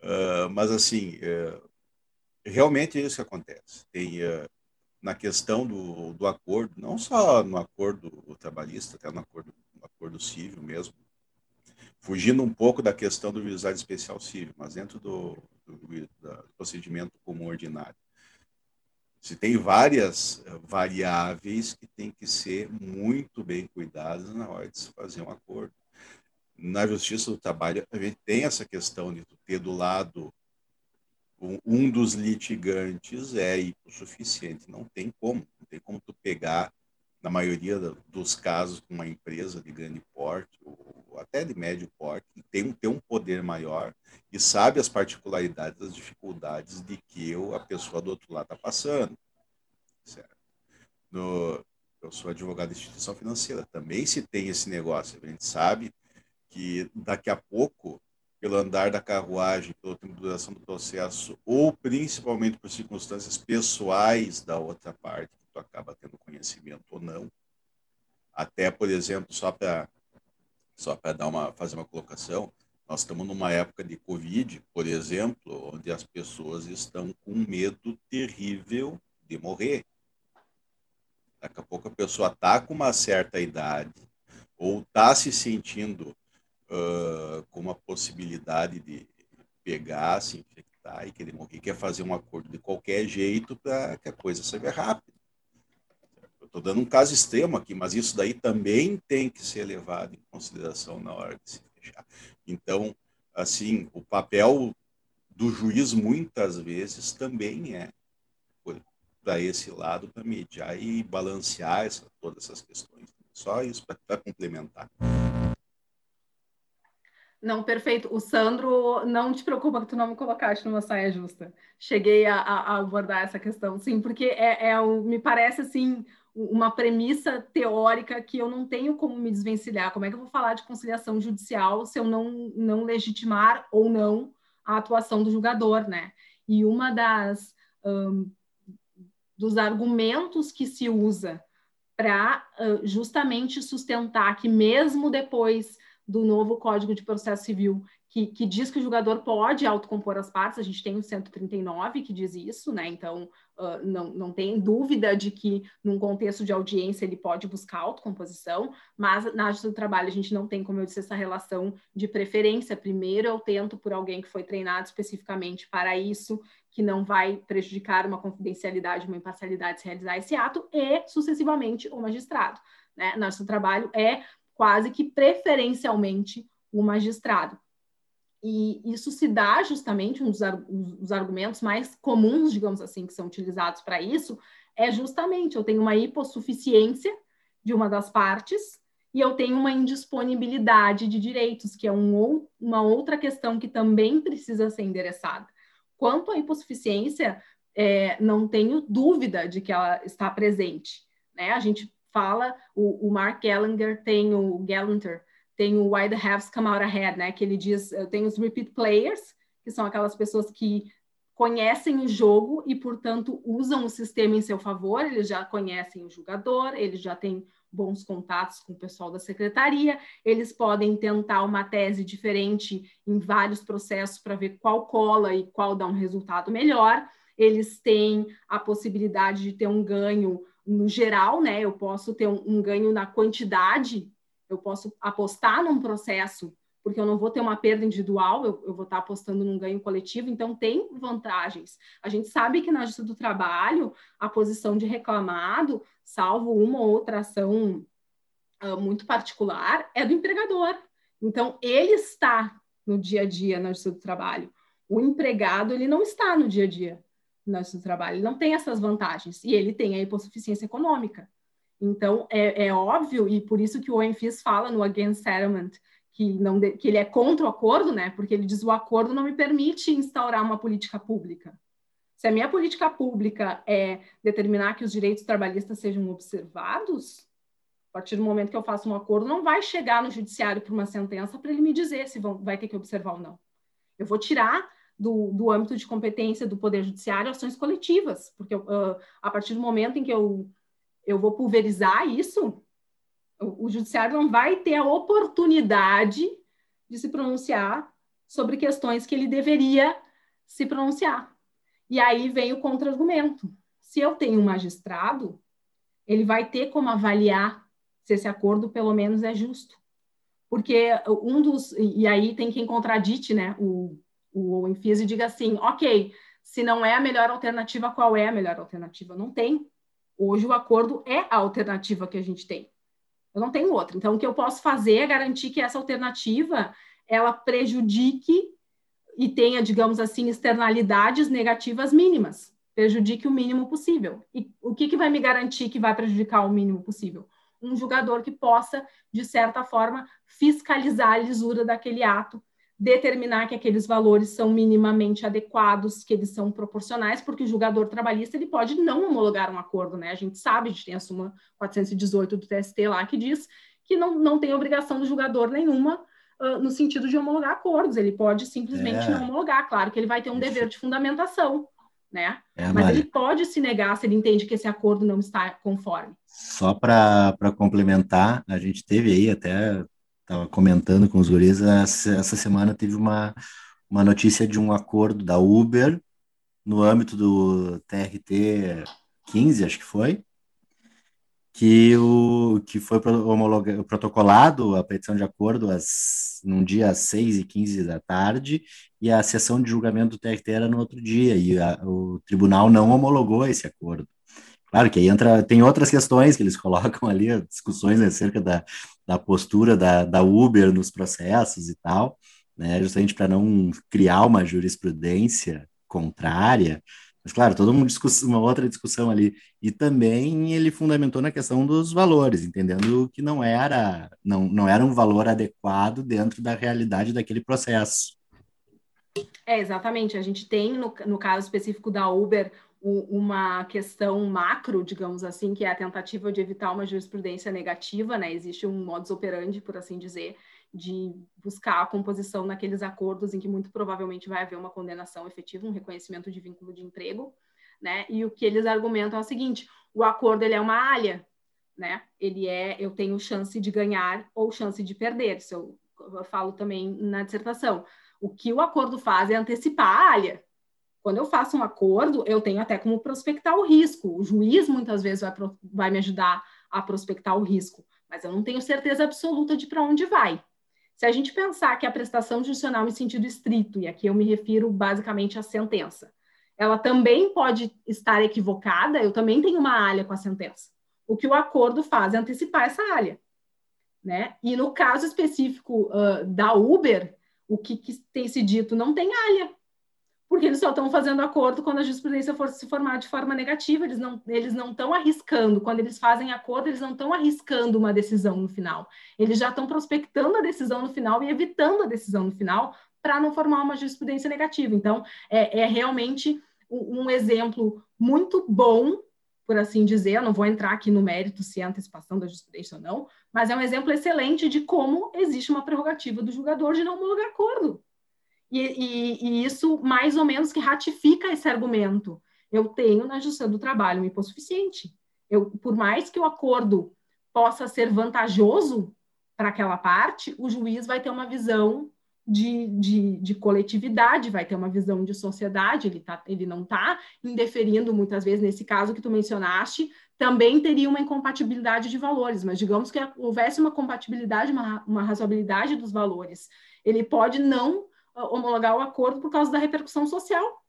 Speaker 3: Uh, mas assim, uh, realmente é isso que acontece. Tem uh, na questão do, do acordo, não só no acordo trabalhista, até no acordo, no acordo civil mesmo, fugindo um pouco da questão do juizado especial civil, mas dentro do, do, do procedimento comum ordinário. Se tem várias variáveis que têm que ser muito bem cuidadas na hora de se fazer um acordo. Na justiça do trabalho, a gente tem essa questão de ter do lado um dos litigantes é hipossuficiente. Não tem como. Não tem como tu pegar, na maioria dos casos, uma empresa de grande porte, ou até de médio porte, tem, tem um poder maior e sabe as particularidades, as dificuldades de que eu, a pessoa do outro lado está passando. Certo? No, eu sou advogado de instituição financeira. Também se tem esse negócio. A gente sabe que daqui a pouco pelo andar da carruagem, pela tempo de duração do processo, ou principalmente por circunstâncias pessoais da outra parte, que tu acaba tendo conhecimento ou não. Até, por exemplo, só para só para dar uma fazer uma colocação, nós estamos numa época de Covid, por exemplo, onde as pessoas estão com medo terrível de morrer. Daqui a pouco a pessoa está com uma certa idade ou está se sentindo uh, com uma possibilidade de pegar, se infectar e querer morrer, quer fazer um acordo de qualquer jeito para que a coisa seja rápida. Estou dando um caso extremo aqui, mas isso daí também tem que ser levado em consideração na hora de se fechar. Então, assim, o papel do juiz muitas vezes também é para esse lado, para mediar e balancear essa, todas essas questões. Só isso para complementar.
Speaker 5: Não, perfeito. O Sandro, não te preocupa que tu não me colocaste numa saia justa. Cheguei a, a abordar essa questão, sim, porque é, é me parece assim uma premissa teórica que eu não tenho como me desvencilhar. Como é que eu vou falar de conciliação judicial se eu não, não legitimar ou não a atuação do julgador, né? E uma das um, dos argumentos que se usa para uh, justamente sustentar que mesmo depois do novo Código de Processo Civil, que, que, diz que o julgador pode autocompor as partes, a gente tem o 139 que diz isso, né? Então, uh, não, não tem dúvida de que, num contexto de audiência, ele pode buscar autocomposição, mas na justiça do trabalho a gente não tem, como eu disse, essa relação de preferência. Primeiro eu tento por alguém que foi treinado especificamente para isso, que não vai prejudicar uma confidencialidade, uma imparcialidade se realizar esse ato, e sucessivamente o magistrado. Né? Nosso trabalho é quase que preferencialmente o magistrado. E isso se dá justamente, um dos argumentos mais comuns, digamos assim, que são utilizados para isso, é justamente eu tenho uma hipossuficiência de uma das partes e eu tenho uma indisponibilidade de direitos, que é um, uma outra questão que também precisa ser endereçada. Quanto à hipossuficiência, é, não tenho dúvida de que ela está presente. Né? A gente fala, o, o Mark Gallagher tem o Gallanter, tem o Why the Haves Come Out Ahead, né? Que ele diz, tem os repeat players, que são aquelas pessoas que conhecem o jogo e, portanto, usam o sistema em seu favor, eles já conhecem o jogador, eles já têm bons contatos com o pessoal da secretaria, eles podem tentar uma tese diferente em vários processos para ver qual cola e qual dá um resultado melhor. Eles têm a possibilidade de ter um ganho no geral, né? Eu posso ter um, um ganho na quantidade, eu posso apostar num processo porque eu não vou ter uma perda individual, eu, eu, vou estar apostando num ganho coletivo, então tem vantagens. A gente sabe que na justiça do trabalho, a posição de reclamado, salvo uma ou outra ação uh, muito particular, é do empregador. Então, ele está no dia a dia na justiça do trabalho. O empregado, ele não está no dia a dia do trabalho, ele não tem essas vantagens, e ele tem a hipossuficiência econômica. Então, é, é óbvio, e por isso que o ONFIS fala no Against Settlement, que, não de, que ele é contra o acordo, né? Porque ele diz o acordo não me permite instaurar uma política pública. Se a minha política pública é determinar que os direitos trabalhistas sejam observados, a partir do momento que eu faço um acordo, não vai chegar no judiciário por uma sentença para ele me dizer se vão, vai ter que observar ou não. Eu vou tirar do, do âmbito de competência do Poder Judiciário ações coletivas, porque uh, a partir do momento em que eu, eu vou pulverizar isso, o, judiciário não vai ter a oportunidade de se pronunciar sobre questões que ele deveria se pronunciar. E aí vem o contra-argumento. Se eu tenho um magistrado, ele vai ter como avaliar se esse acordo pelo menos é justo. Porque um dos. E aí tem quem contradite né, o, o Enfis e diga assim: ok, se não é a melhor alternativa, qual é a melhor alternativa? Não tem. Hoje o acordo é a alternativa que a gente tem. Eu não tenho outra. Então, o que eu posso fazer é garantir que essa alternativa ela prejudique e tenha, digamos assim, externalidades negativas mínimas. Prejudique o mínimo possível. E o que, que vai me garantir que vai prejudicar o mínimo possível? Um julgador que possa, de certa forma, fiscalizar a lisura daquele ato determinar que aqueles valores são minimamente adequados, que eles são proporcionais, porque o julgador trabalhista ele pode não homologar um acordo, né? A gente sabe, a gente tem a súmula 418 do TST lá que diz que não, não tem obrigação do julgador nenhuma uh, no sentido de homologar acordos, ele pode simplesmente é. não homologar, claro que ele vai ter um dever de fundamentação, né? É, Mas ele pode se negar se ele entende que esse acordo não está conforme.
Speaker 2: Só para complementar, a gente teve aí até estava comentando com os guris, essa semana teve uma, uma notícia de um acordo da Uber no âmbito do TRT 15, acho que foi, que, o, que foi protocolado a petição de acordo às, num dia às 6 e 15 da tarde, e a sessão de julgamento do TRT era no outro dia, e a, o tribunal não homologou esse acordo. Claro que aí entra, tem outras questões que eles colocam ali, discussões acerca da, da postura da, da Uber nos processos e tal, né, justamente para não criar uma jurisprudência contrária. Mas, claro, toda uma, uma outra discussão ali. E também ele fundamentou na questão dos valores, entendendo que não era, não, não era um valor adequado dentro da realidade daquele processo.
Speaker 5: É, exatamente. A gente tem, no, no caso específico da Uber, uma questão macro, digamos assim, que é a tentativa de evitar uma jurisprudência negativa, né? Existe um modus operandi, por assim dizer, de buscar a composição naqueles acordos em que muito provavelmente vai haver uma condenação efetiva, um reconhecimento de vínculo de emprego, né? E o que eles argumentam é o seguinte: o acordo ele é uma alha, né? Ele é, eu tenho chance de ganhar ou chance de perder. Isso eu, eu falo também na dissertação. O que o acordo faz é antecipar a alha, quando eu faço um acordo, eu tenho até como prospectar o risco. O juiz muitas vezes vai, vai me ajudar a prospectar o risco, mas eu não tenho certeza absoluta de para onde vai. Se a gente pensar que a prestação judicial em sentido estrito, e aqui eu me refiro basicamente à sentença, ela também pode estar equivocada, eu também tenho uma alha com a sentença. O que o acordo faz é antecipar essa alha. Né? E no caso específico uh, da Uber, o que, que tem se dito não tem alha porque eles só estão fazendo acordo quando a jurisprudência for se formar de forma negativa, eles não eles não estão arriscando, quando eles fazem acordo, eles não estão arriscando uma decisão no final. Eles já estão prospectando a decisão no final e evitando a decisão no final para não formar uma jurisprudência negativa. Então, é, é realmente um, exemplo muito bom, por assim dizer, eu não vou entrar aqui no mérito se é antecipação da jurisprudência ou não, mas é um exemplo excelente de como existe uma prerrogativa do julgador de não homologar acordo. E, e, e, isso mais ou menos que ratifica esse argumento. Eu tenho na justiça do trabalho um imposto suficiente. Eu, por mais que o acordo possa ser vantajoso para aquela parte, o juiz vai ter uma visão de, de, de, coletividade, vai ter uma visão de sociedade, ele, tá, ele não está indeferindo muitas vezes, nesse caso que tu mencionaste, também teria uma incompatibilidade de valores, mas digamos que houvesse uma compatibilidade, uma, uma razoabilidade dos valores. Ele pode não homologar o acordo por causa da repercussão social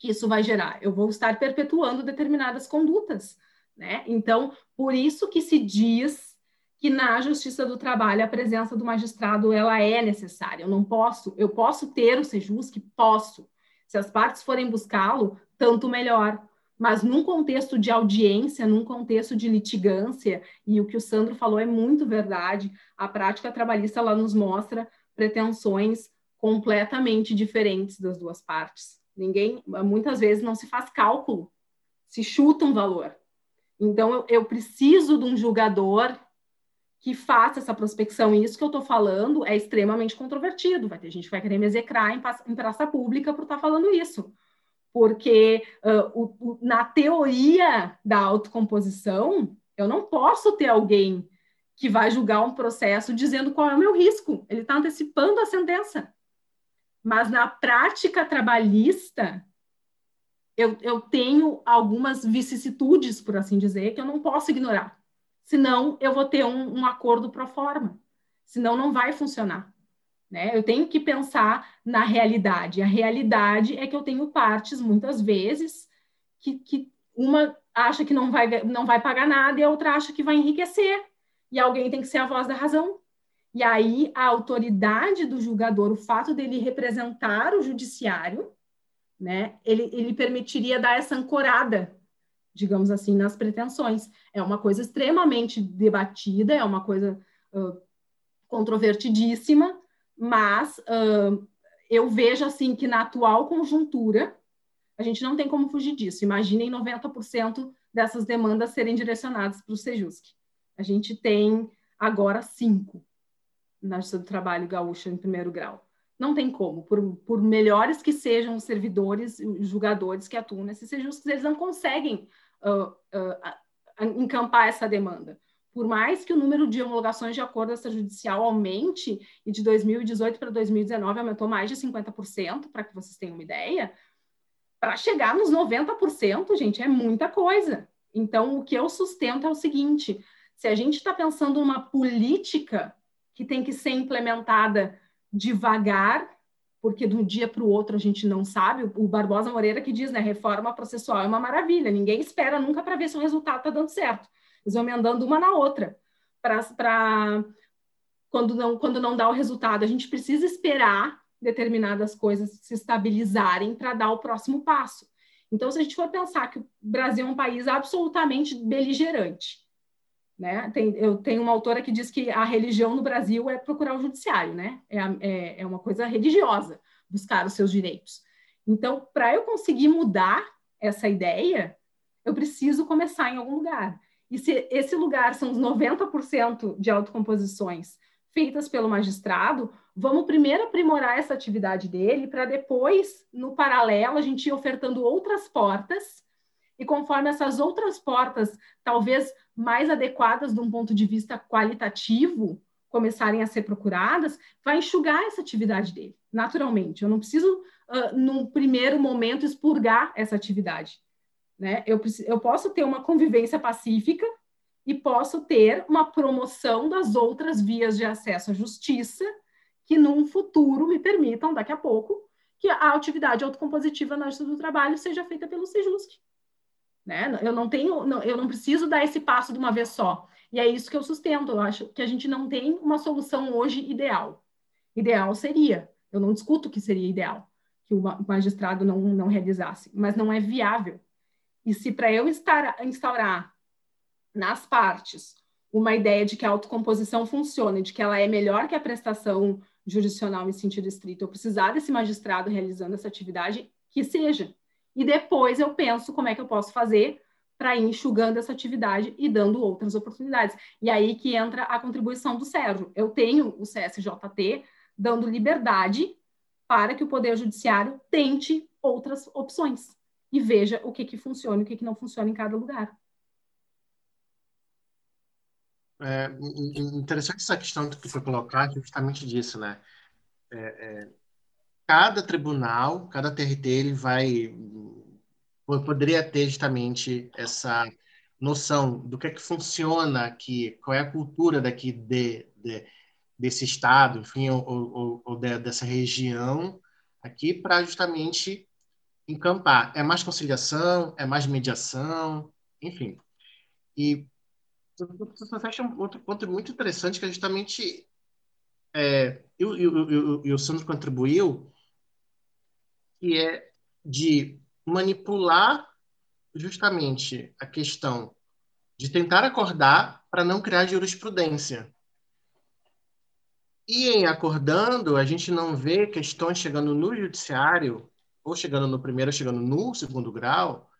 Speaker 5: que isso vai gerar. Eu vou estar perpetuando determinadas condutas, né? Então, por isso que se diz que na Justiça do Trabalho a presença do magistrado ela é necessária. Eu não posso, eu posso ter o Sejusc, posso. Se as partes forem buscá-lo, tanto melhor mas num contexto de audiência, num contexto de litigância, e o que o Sandro falou é muito verdade, a prática trabalhista ela nos mostra pretensões completamente diferentes das duas partes. Ninguém, muitas vezes, não se faz cálculo, se chuta um valor. Então, eu, eu preciso de um julgador que faça essa prospecção. E isso que eu estou falando é extremamente controvertido. Vai ter gente que vai querer me execrar em, em praça pública por estar tá falando isso porque uh, o, o, na teoria da autocomposição, eu não posso ter alguém que vai julgar um processo dizendo qual é o meu risco. Ele está antecipando a sentença. Mas na prática trabalhista, eu, eu tenho algumas vicissitudes, por assim dizer, que eu não posso ignorar. Senão, eu vou ter um, um acordo pro forma. Senão, não vai funcionar. Né? Eu tenho que pensar na realidade. A realidade é que eu tenho partes, muitas vezes, que, que uma acha que não vai, não vai pagar nada e a outra acha que vai enriquecer. E alguém tem que ser a voz da razão. E aí, a autoridade do julgador, o fato dele representar o judiciário, né, ele, ele permitiria dar essa ancorada, digamos assim, nas pretensões. É uma coisa extremamente debatida, é uma coisa uh, controvertidíssima, mas uh, eu vejo assim que na atual conjuntura a gente não tem como fugir disso. Imaginem 90% dessas demandas serem direcionadas para o Sejusc. A gente tem agora cinco na Justiça do Trabalho Gaúcha em primeiro grau. Não tem como, por, por melhores que sejam os servidores, os julgadores que atuam nesses Sejuscs, eles não conseguem uh, uh, encampar essa demanda por mais que o número de homologações de acordo extrajudicial aumente, e de 2018 para 2019 aumentou mais de 50%, para que vocês tenham uma ideia, para chegar nos 90%, gente, é muita coisa. Então, o que eu sustento é o seguinte: se a gente está pensando numa política que tem que ser implementada devagar, porque de um dia para o outro a gente não sabe, o Barbosa Moreira que diz, né, reforma processual é uma maravilha, ninguém espera nunca para ver se o resultado está dando certo eles vão emendando uma na outra para quando não quando não dá o resultado. A gente precisa esperar determinadas coisas se estabilizarem para dar o próximo passo. Então, se a gente for pensar que o Brasil é um país absolutamente beligerante, né? Tem, eu tenho uma autora que diz que a religião no Brasil é procurar o judiciário, né? É, é, é uma coisa religiosa buscar os seus direitos. Então, para eu conseguir mudar essa ideia, eu preciso começar em algum lugar. E se esse lugar são os 90% de autocomposições feitas pelo magistrado, vamos primeiro aprimorar essa atividade dele para depois, no paralelo, a gente ir ofertando outras portas e conforme essas outras portas, talvez mais adequadas de um ponto de vista qualitativo, começarem a ser procuradas, vai enxugar essa atividade dele, naturalmente. Eu não preciso, uh, num primeiro momento, expurgar essa atividade. Né? Eu, eu posso ter uma convivência pacífica e posso ter uma promoção das outras vias de acesso à justiça que, num futuro, me permitam, daqui a pouco, que a atividade autocompositiva na justiça do trabalho seja feita pelo Sejusc. Né? Eu não tenho, não, eu não preciso dar esse passo de uma vez só. E é isso que eu sustento. Eu acho que a gente não tem uma solução hoje ideal. Ideal seria, eu não discuto que seria ideal que o magistrado não, não realizasse, mas não é viável. E se para eu instaurar nas partes uma ideia de que a autocomposição funciona, de que ela é melhor que a prestação jurisdicional em sentido estrito, eu precisar desse magistrado realizando essa atividade, que seja. E depois eu penso como é que eu posso fazer para ir enxugando essa atividade e dando outras oportunidades. E aí que entra a contribuição do Sérgio. Eu tenho o CSJT dando liberdade para que o Poder Judiciário tente outras opções e veja o que, que funciona e o que, que não funciona em cada lugar.
Speaker 4: É interessante essa questão que foi colocada justamente disso, né? É, é, cada tribunal, cada TRT, ele vai poderia ter justamente essa noção do que é que funciona aqui, qual é a cultura daqui de, de desse estado, enfim, ou, ou, ou de, dessa região aqui para justamente encampar. É mais conciliação, é mais mediação, enfim. E você fecha um outro ponto muito interessante que é justamente é, e, o Sandro contribuiu, que é de manipular justamente a questão de tentar acordar para não criar jurisprudência. E em acordando, a gente não vê questões chegando no judiciário, ou chegando no primeiro, ou chegando no segundo grau,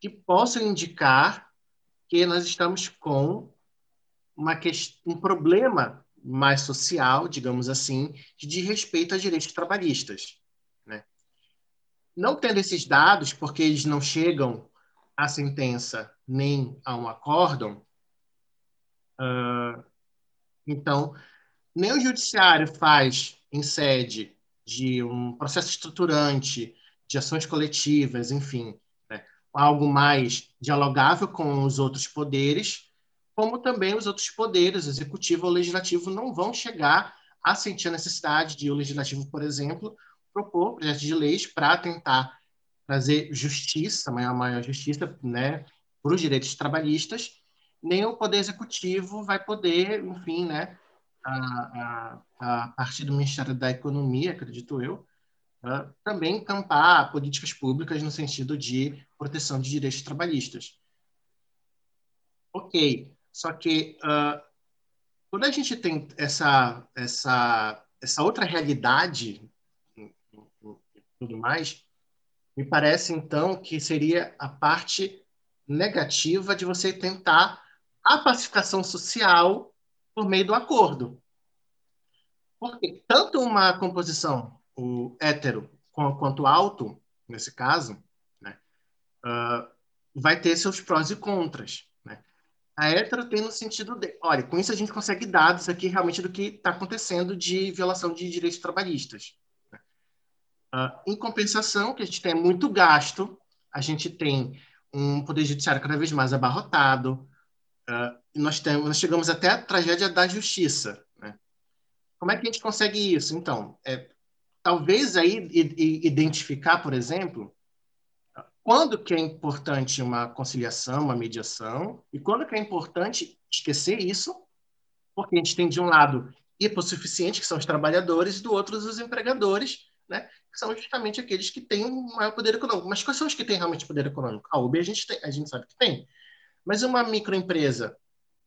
Speaker 4: que possam indicar que nós estamos com uma um problema mais social, digamos assim, de respeito a direitos trabalhistas. Não tendo esses dados, porque eles não chegam à sentença nem a um acórdão, uh, então, nem o judiciário faz em sede de um processo estruturante, de ações coletivas, enfim, né? algo mais dialogável com os outros poderes, como também os outros poderes, executivo ou legislativo, não vão chegar a sentir a necessidade de o legislativo, por exemplo, propor projetos de leis para tentar trazer justiça, maior, maior justiça, né, para os direitos trabalhistas, nem o poder executivo vai poder, enfim, né, a, a, a partir do Ministério da Economia, acredito eu, uh, também encampar políticas públicas no sentido de proteção de direitos trabalhistas. Ok, só que uh, quando a gente tem essa, essa, essa outra realidade tudo mais, me parece então que seria a parte negativa de você tentar a pacificação social por meio do acordo. Porque tanto uma composição o hétero quanto alto, nesse caso, né, uh, vai ter seus prós e contras. A hétero tem no sentido de, olha, com isso a gente consegue dados aqui realmente do que está acontecendo de violação de direitos trabalhistas. Uh, em compensação, que a gente tem muito gasto, a gente tem um poder judiciário cada vez mais abarrotado, e nós, temos, nós chegamos até a tragédia da justiça. Né? Como é que a gente consegue isso? Então, é, talvez aí identificar, por exemplo, quando que é importante uma conciliação, uma mediação, e quando que é importante esquecer isso, porque a gente tem de um lado hipossuficiente, que são os trabalhadores, e do outro os empregadores, né, são justamente aqueles que têm um maior poder econômico. Mas quais são os que têm realmente poder econômico? A Uber a gente, tem, a gente sabe que tem. Mas uma microempresa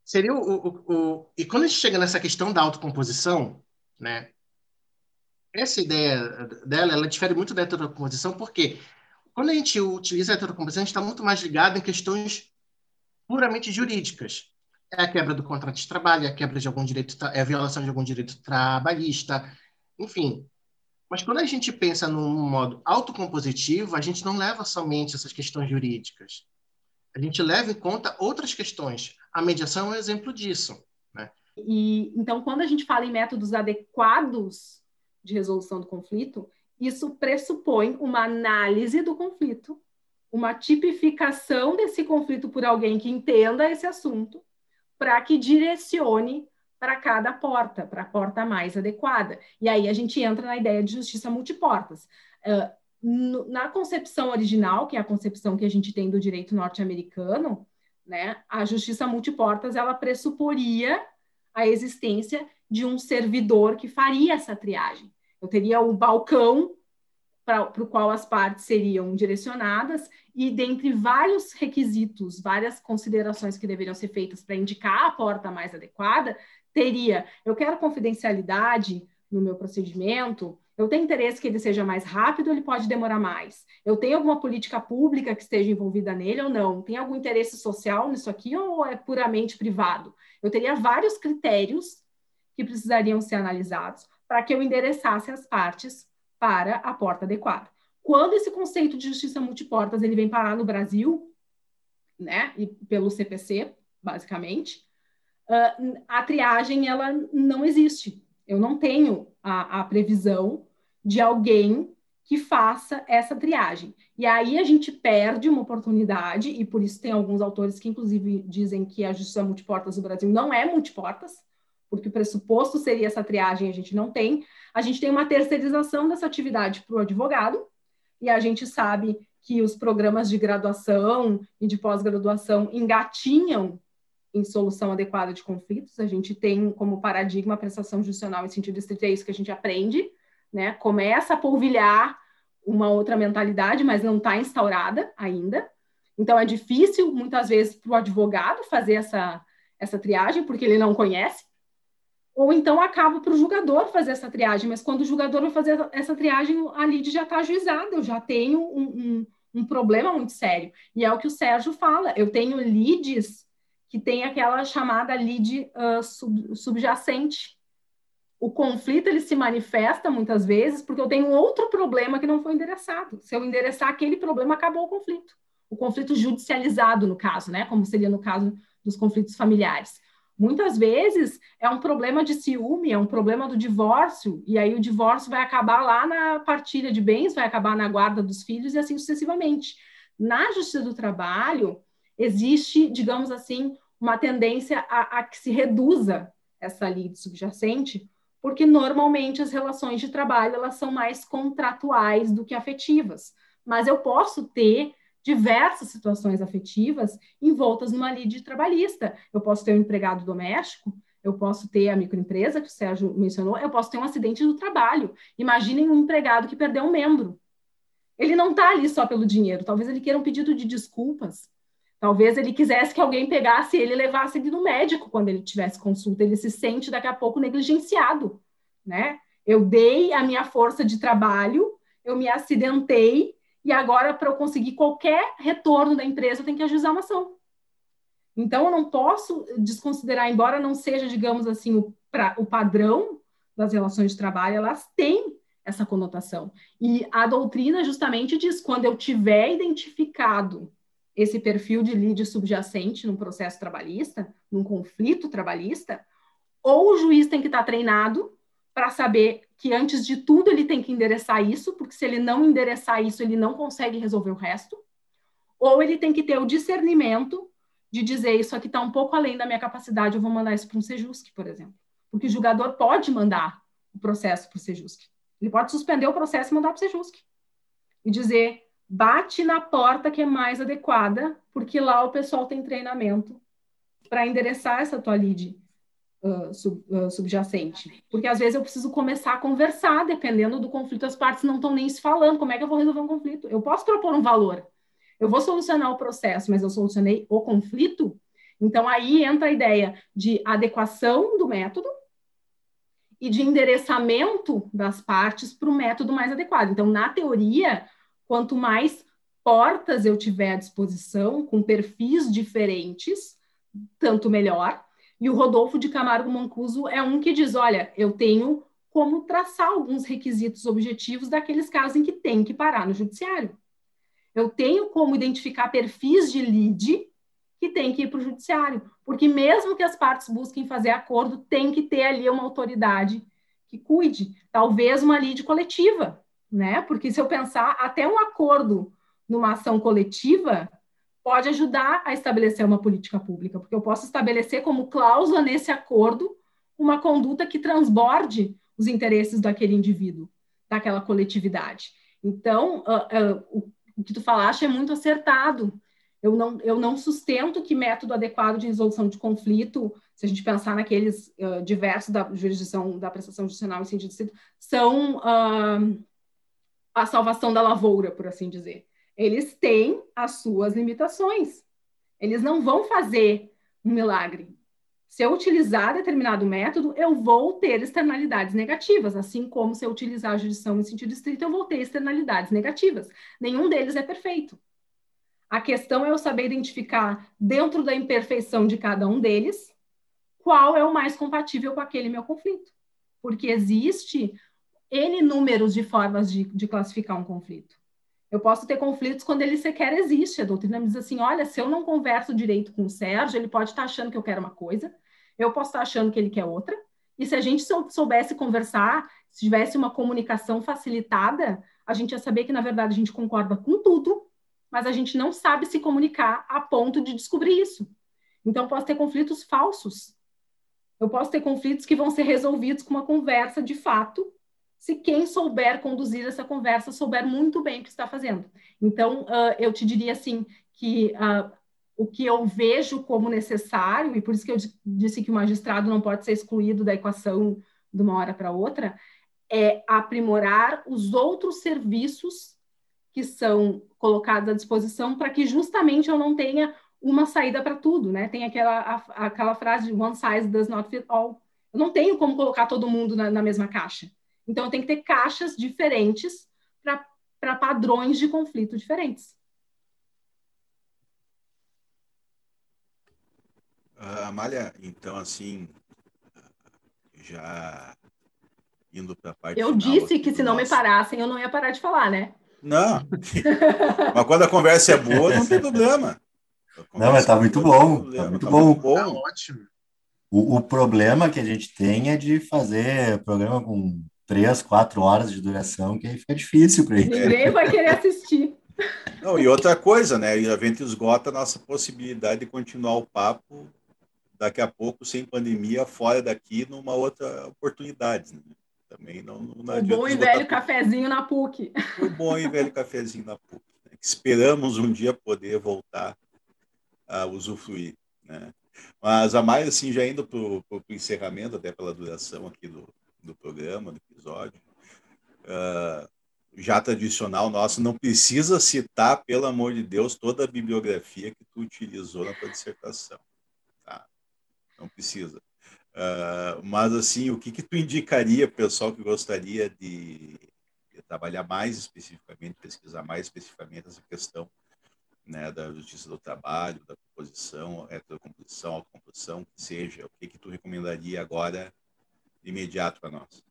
Speaker 4: seria o, o, o, E quando a gente chega nessa questão da autocomposição, né, essa ideia dela, ela difere muito da heterocomposição, porque quando a gente utiliza a heterocomposição, a gente está muito mais ligado em questões puramente jurídicas. É a quebra do contrato de trabalho, é a quebra de algum direito, é a violação de algum direito trabalhista, enfim. Mas quando a gente pensa num modo autocompositivo, a gente não leva somente essas questões jurídicas. A gente leva em conta outras questões. A mediação é um exemplo disso. Né?
Speaker 5: E então, quando a gente fala em métodos adequados de resolução do conflito, isso pressupõe uma análise do conflito, uma tipificação desse conflito por alguém que entenda esse assunto, para que direcione para cada porta, para a porta mais adequada. E aí a gente entra na ideia de justiça multiportas. Uh, na concepção original, que é a concepção que a gente tem do direito norte-americano, né, a justiça multiportas ela pressuporia a existência de um servidor que faria essa triagem. Eu teria o balcão para o qual as partes seriam direcionadas, e dentre vários requisitos, várias considerações que deveriam ser feitas para indicar a porta mais adequada, teria: eu quero confidencialidade no meu procedimento, eu tenho interesse que ele seja mais rápido, ele pode demorar mais. Eu tenho alguma política pública que esteja envolvida nele ou não? Tem algum interesse social nisso aqui ou é puramente privado? Eu teria vários critérios que precisariam ser analisados para que eu endereçasse as partes para a porta adequada. Quando esse conceito de justiça multiportas ele vem parar no Brasil, né, e pelo CPC, basicamente, a triagem ela não existe. Eu não tenho a, a previsão de alguém que faça essa triagem. E aí a gente perde uma oportunidade, e por isso tem alguns autores que, inclusive, dizem que a justiça multiportas do Brasil não é multiportas, porque o pressuposto seria essa triagem, a gente não tem. A gente tem uma terceirização dessa atividade para o advogado, e a gente sabe que os programas de graduação e de pós-graduação engatinham em solução adequada de conflitos. A gente tem como paradigma a prestação judicial em sentido estrito, é isso que a gente aprende, né? Começa a polvilhar uma outra mentalidade, mas não está instaurada ainda. Então é difícil, muitas vezes, para o advogado fazer essa, essa triagem, porque ele não conhece. Ou então acaba para o julgador fazer essa triagem, mas quando o julgador vai fazer essa triagem, a lide já está ajuizada, eu já tenho um, um, um, problema muito sério. E é o que o Sérgio fala, eu tenho lides que tem aquela chamada lide uh, sub, subjacente, o conflito ele se manifesta muitas vezes porque eu tenho outro problema que não foi endereçado. Se eu endereçar aquele problema, acabou o conflito. O conflito judicializado, no caso, né? Como seria no caso dos conflitos familiares. Muitas vezes é um problema de ciúme, é um problema do divórcio, e aí o divórcio vai acabar lá na partilha de bens, vai acabar na guarda dos filhos e assim sucessivamente. Na justiça do trabalho, existe, digamos assim, uma tendência a, a que se reduza essa lide subjacente, porque normalmente as relações de trabalho elas são mais contratuais do que afetivas. Mas eu posso ter diversas situações afetivas envoltas numa lide trabalhista. Eu posso ter um empregado doméstico, eu posso ter a microempresa, que o Sérgio mencionou, eu posso ter um acidente do trabalho. Imaginem um empregado que perdeu um membro. Ele não está ali só pelo dinheiro, talvez ele queira um pedido de desculpas, Talvez ele quisesse que alguém pegasse ele e levasse ele no médico quando ele tivesse consulta. Ele se sente daqui a pouco negligenciado, né? Eu dei a minha força de trabalho, eu me acidentei e agora para eu conseguir qualquer retorno da empresa eu tenho que ajuizar uma ação. Então eu não posso desconsiderar, embora não seja, digamos assim, o, pra, o padrão das relações de trabalho, elas têm essa conotação. E a doutrina justamente diz: quando eu tiver identificado esse perfil de lead subjacente num processo trabalhista, num conflito trabalhista, ou o juiz tem que estar treinado para saber que antes de tudo ele tem que endereçar isso, porque se ele não endereçar isso, ele não consegue resolver o resto, ou ele tem que ter o discernimento de dizer isso aqui está um pouco além da minha capacidade, eu vou mandar isso para um Sejusc, por exemplo. Porque o julgador pode mandar o processo para o Sejusc. Ele pode suspender o processo e mandar para o Sejusc. E dizer, bate na porta que é mais adequada, porque lá o pessoal tem treinamento para endereçar essa tua lead uh, sub, uh, subjacente. Porque às vezes eu preciso começar a conversar, dependendo do conflito, as partes não estão nem se falando. Como é que eu vou resolver um conflito? Eu posso propor um valor, eu vou solucionar o processo, mas eu solucionei o conflito. Então aí entra a ideia de adequação do método e de endereçamento das partes para o método mais adequado. Então, na teoria, Quanto mais portas eu tiver à disposição, com perfis diferentes, tanto melhor. E o Rodolfo de Camargo Mancuso é um que diz: olha, eu tenho como traçar alguns requisitos objetivos daqueles casos em que tem que parar no judiciário. Eu tenho como identificar perfis de lead que tem que ir para o judiciário, porque mesmo que as partes busquem fazer acordo, tem que ter ali uma autoridade que cuide, talvez uma lead coletiva, né? Porque se eu pensar, até um acordo numa ação coletiva pode ajudar a estabelecer uma política pública, porque eu posso estabelecer como cláusula nesse acordo uma conduta que transborde os interesses daquele indivíduo, daquela coletividade. Então, uh, uh, o que tu falaste é muito acertado. Eu não, eu não sustento que método adequado de resolução de conflito, se a gente pensar naqueles uh, diversos da jurisdição da prestação judicial em sentido são a salvação da lavoura, por assim dizer. Eles têm as suas limitações. Eles não vão fazer um milagre. Se eu utilizar determinado método, eu vou ter externalidades negativas, assim como se eu utilizar a jurisdição em sentido estrito, eu vou ter externalidades negativas. Nenhum deles é perfeito. A questão é eu saber identificar, dentro da imperfeição de cada um deles, qual é o mais compatível com aquele meu conflito. Porque existe N números de formas de, de classificar um conflito. Eu posso ter conflitos quando ele sequer existe. A doutrina me diz assim: olha, se eu não converso direito com o Sérgio, ele pode estar achando que eu quero uma coisa, eu posso estar achando que ele quer outra. E se a gente soubesse conversar, se tivesse uma comunicação facilitada, a gente ia saber que, na verdade, a gente concorda com tudo, mas a gente não sabe se comunicar a ponto de descobrir isso. Então, posso ter conflitos falsos. Eu posso ter conflitos que vão ser resolvidos com uma conversa de fato, se quem souber conduzir essa conversa souber muito bem o que está fazendo. Então, uh, eu te diria assim que uh, o que eu vejo como necessário, e por isso que eu disse que o magistrado não pode ser excluído da equação de uma hora para outra, é aprimorar os outros serviços que são colocados à disposição para que justamente eu não tenha uma saída para tudo, né? Tem aquela, a, aquela frase de one size does not fit all. Eu não tenho como colocar todo mundo na, na mesma caixa. Então, tem que ter caixas diferentes para padrões de conflito diferentes.
Speaker 3: Uh, Amália, então, assim, já indo para a parte.
Speaker 5: Eu disse que se não me parassem, eu não ia parar de falar, né?
Speaker 3: Não. mas quando a conversa é boa, não tem problema.
Speaker 2: Não, mas tá muito bom. Tá muito tá bom. Muito
Speaker 4: bom. Tá ótimo.
Speaker 2: O, o, problema que a gente tem é de fazer programa com três, quatro horas de duração, que aí fica difícil para ele.
Speaker 5: Ninguém vai querer assistir.
Speaker 3: Não, e outra coisa, né? A gente esgota a nossa possibilidade de continuar o papo daqui a pouco, sem pandemia, fora daqui, numa outra oportunidade. Né? Também não, não
Speaker 5: O bom e velho cafezinho na PUC.
Speaker 3: O bom e velho cafezinho na PUC. Né? Esperamos um dia poder voltar a usufruir. Né? Mas a mais, assim, já indo para o encerramento, até pela duração aqui do, do programa, do episódio, uh, já tradicional nosso, não precisa citar, pelo amor de Deus, toda a bibliografia que tu utilizou na tua dissertação. Tá? Não precisa. Uh, mas, assim, o que, que tu indicaria para o pessoal que gostaria de, de, trabalhar mais especificamente, pesquisar mais especificamente essa questão né, da justiça do trabalho, da composição, heterocomposição, autocomposição, que seja, o que, que tu recomendaria agora imediato para nós?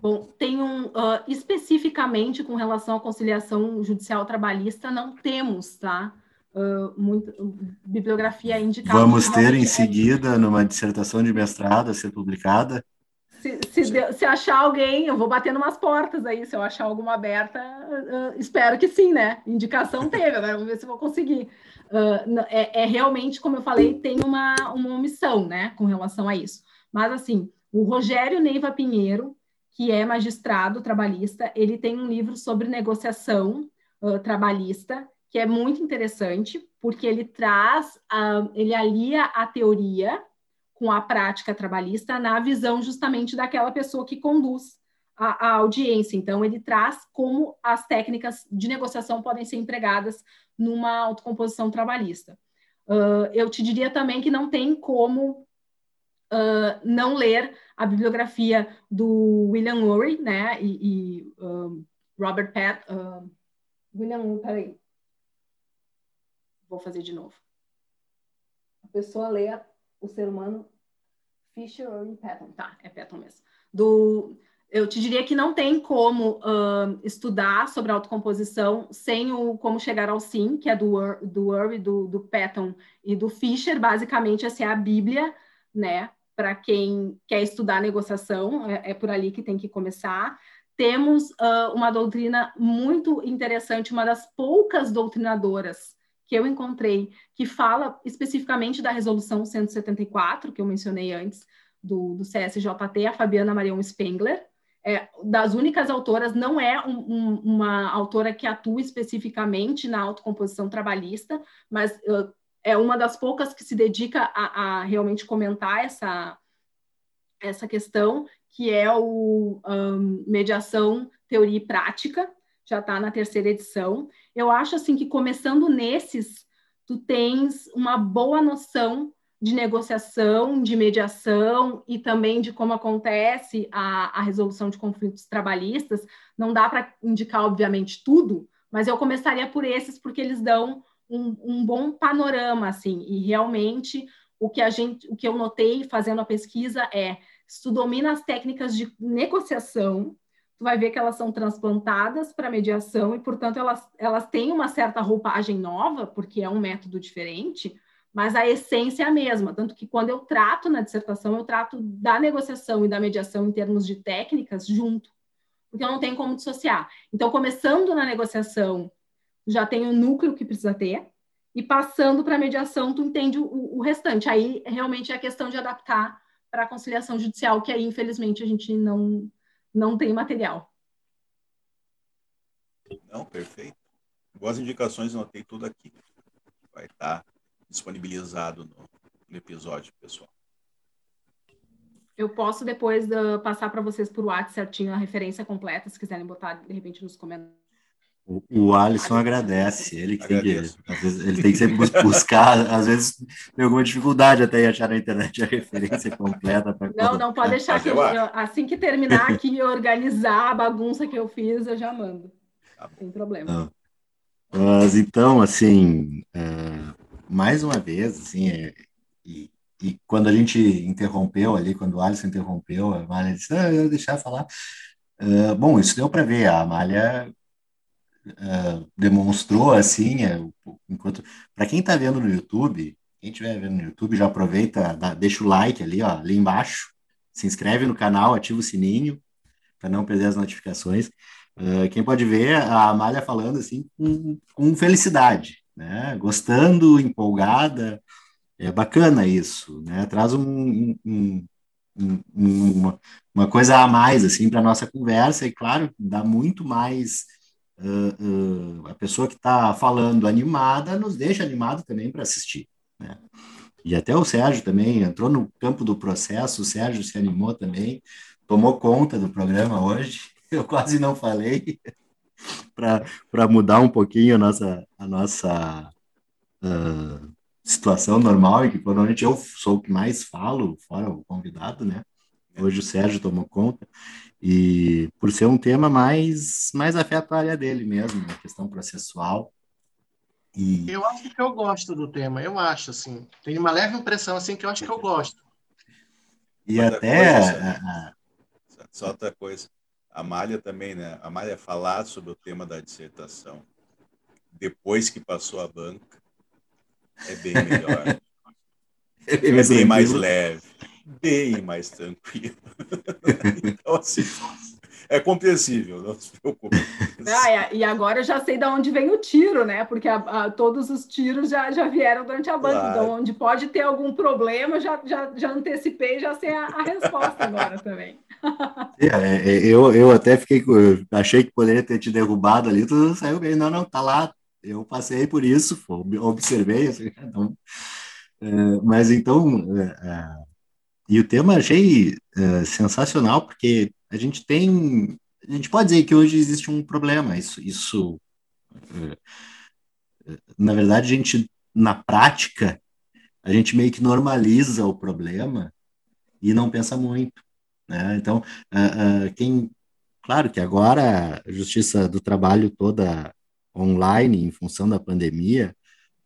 Speaker 5: Bom, tem um uh, especificamente com relação à conciliação judicial trabalhista, não temos, tá? Uh, muito, bibliografia indicada.
Speaker 2: Vamos ter em seguida, numa dissertação de mestrado a ser publicada.
Speaker 5: Se, se, se, achar alguém, eu vou bater umas portas aí, se eu achar alguma aberta, uh, espero que sim, né? Indicação teve, agora vamos ver se vou conseguir. É, é, realmente, como eu falei, tem uma, uma omissão, né, com relação a isso. Mas, assim, o Rogério Neiva Pinheiro, que é magistrado trabalhista, ele tem um livro sobre negociação uh, trabalhista, que é muito interessante, porque ele traz, ele alia a teoria com a prática trabalhista na visão justamente daquela pessoa que conduz a, a audiência. Então, ele traz como as técnicas de negociação podem ser empregadas numa autocomposição trabalhista. Uh, eu te diria também que não tem como uh, não ler a bibliografia do William Ury, né, e, e um, Robert Pat, uh, William, peraí, vou fazer de novo. A pessoa lê o ser humano Fisher ou Patton, tá, é Patton mesmo. Do, eu te diria que não tem como estudar sobre autocomposição sem o Como Chegar ao Sim, que é do, do Urey, do, do Patton e do Fisher. Basicamente, essa é a Bíblia, né, para quem quer estudar negociação, é, é, por ali que tem que começar. Temos uh, uma doutrina muito interessante, uma das poucas doutrinadoras que eu encontrei, que fala especificamente da Resolução 174, que eu mencionei antes, do, do CSJT, a Fabiana Marion Spengler. É, das únicas autoras, não é um, um, uma autora que atua especificamente na autocomposição trabalhista, mas uh, é uma das poucas que se dedica a, a realmente comentar essa, essa questão, que é o um, Mediação, Teoria e Prática, já está na terceira edição. Eu acho assim que começando nesses, tu tens uma boa noção de negociação, de mediação e também de como acontece a, a resolução de conflitos trabalhistas. Não dá para indicar, obviamente, tudo, mas eu começaria por esses porque eles dão um, um bom panorama, assim, e realmente o que a gente, o que eu notei fazendo a pesquisa é se tu domina as técnicas de negociação, tu vai ver que elas são transplantadas para mediação e, portanto, elas, elas têm uma certa roupagem nova, porque é um método diferente, mas a essência é a mesma. Tanto que quando eu trato na dissertação, eu trato da negociação e da mediação em termos de técnicas junto, porque eu não tenho como dissociar. Então, começando na negociação, já tem o núcleo que precisa ter, e passando para a mediação, tu entende o, o, restante. Aí realmente é a questão de adaptar para a conciliação judicial, que aí, infelizmente, a gente não, não tem material.
Speaker 3: Não, perfeito. Boas indicações, anotei tudo aqui. Vai estar disponibilizado no, no episódio, pessoal.
Speaker 5: Eu posso depois uh, passar para vocês por WhatsApp certinho a referência completa, se quiserem botar de repente nos comentários.
Speaker 2: O, o Alisson agradece, ele que tem que, às vezes, ele tem que sempre buscar, às vezes tem alguma dificuldade até em achar na internet a referência completa.
Speaker 5: Não, não pode deixar que eu, assim que terminar aqui e organizar a bagunça que eu fiz, eu já mando. Tá Sem problema.
Speaker 2: Mas então, assim, uh, mais uma vez, assim, é, e, e, quando a gente interrompeu ali, quando o Alisson interrompeu, a Amália disse, ah, eu deixar falar. Uh, bom, isso deu para ver, a Amália uh, demonstrou assim, é, enquanto para quem está vendo no YouTube, quem estiver vendo no YouTube, já aproveita, dá, deixa o like ali, ó, ali embaixo, se inscreve no canal, ativa o sininho para não perder as notificações. Uh, quem pode ver a Amália falando assim com, com felicidade, né? Gostando, empolgada, é bacana isso, né? Traz um, um, um, uma, uma coisa a mais assim para nossa conversa e claro dá muito mais uh, uh, a pessoa que está falando animada nos deixa animado também para assistir. Né? E até o Sérgio também entrou no campo do processo, o Sérgio se animou também, tomou conta do programa hoje. Eu quase não falei para mudar um pouquinho a nossa, a nossa uh, situação normal, e que provavelmente eu sou o que mais falo, fora o convidado, né? Hoje o Sérgio tomou conta. E por ser um tema mais, mais afeta a área dele mesmo, a questão processual.
Speaker 4: E... Eu acho que eu gosto do tema, eu acho, assim. Tem uma leve impressão, assim, que eu acho que eu gosto.
Speaker 2: E outra até... Coisa,
Speaker 3: só, só outra coisa. A Malha também, né? A Malha falar sobre o tema da dissertação depois que passou a banca é bem melhor. é bem, é bem mais leve bem mais tranquilo. então, assim, é compreensível, não se preocupe.
Speaker 5: Ah, e agora eu já sei de onde vem o tiro, né? Porque a, a, todos os tiros já, já vieram durante a banca. Claro. Então, onde pode ter algum problema, já, já, já antecipei, já sei a, a resposta agora também.
Speaker 2: É, é, eu, eu até fiquei, eu achei que poderia ter te derrubado ali, tu saiu bem, não, não, tá lá. Eu passei por isso, observei, assim, então, é, mas então, é, é e o tema achei uh, sensacional, porque a gente tem. A gente pode dizer que hoje existe um problema. Isso, isso uh, na verdade, a gente, na prática, a gente meio que normaliza o problema e não pensa muito. Né? Então, uh, quem. Claro que agora a Justiça do Trabalho toda online, em função da pandemia,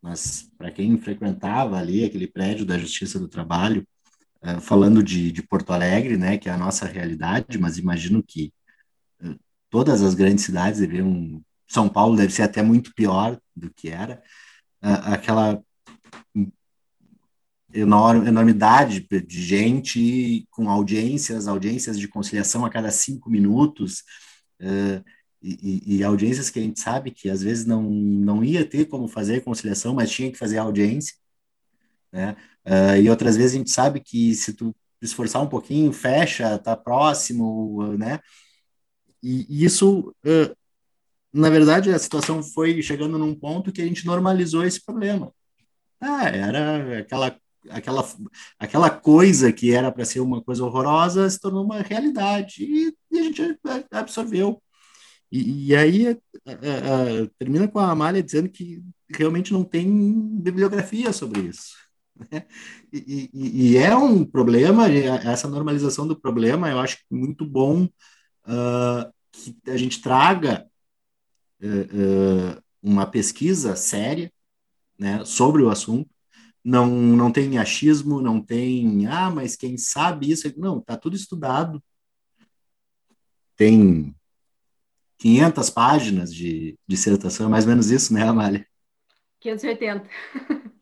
Speaker 2: mas para quem frequentava ali aquele prédio da Justiça do Trabalho, eh, falando de, de, Porto Alegre, né, que é a nossa realidade, mas imagino que uh, todas as grandes cidades deveriam, São Paulo deve ser até muito pior do que era, aquela enorme, enormidade de gente com audiências, audiências de conciliação a cada cinco minutos, e, e, audiências que a gente sabe que às vezes não, não ia ter como fazer conciliação, mas tinha que fazer audiência, né? Uh, e outras vezes a gente sabe que se tu esforçar um pouquinho, fecha, tá próximo, né? E, e isso, uh, na verdade, a situação foi chegando num ponto que a gente normalizou esse problema. Ah, era aquela aquela aquela coisa que era para ser uma coisa horrorosa se tornou uma realidade e, e a gente absorveu. E, e aí uh, termina com a Amália dizendo que realmente não tem bibliografia sobre isso. Né? E, e, e, é um problema, essa normalização do problema, eu acho muito bom uh, que a gente traga uh, uh, uma pesquisa séria né, sobre o assunto. Não, não tem achismo, não tem, ah, mas quem sabe isso? Não, está tudo estudado. Tem 500 páginas de dissertação, é mais ou menos isso, né, Amália?
Speaker 5: 580.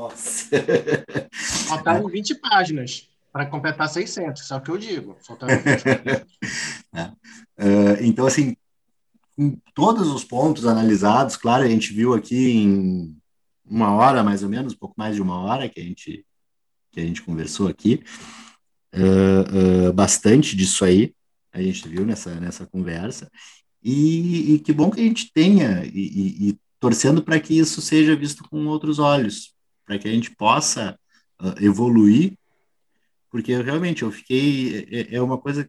Speaker 2: Nossa!
Speaker 4: Faltaram 20 páginas para completar 600, isso é o que eu digo. Faltaram 20 páginas.
Speaker 2: é. uh, então, assim, com todos os pontos analisados, claro, a gente viu aqui em uma hora, mais ou menos, um pouco mais de uma hora que a gente, que a gente conversou aqui, uh, uh, bastante disso aí, a gente viu nessa, nessa conversa, e, e que bom que a gente tenha, e, e, e torcendo para que isso seja visto com outros olhos, para que a gente possa uh, evoluir, porque eu, realmente eu fiquei, é, é, uma coisa,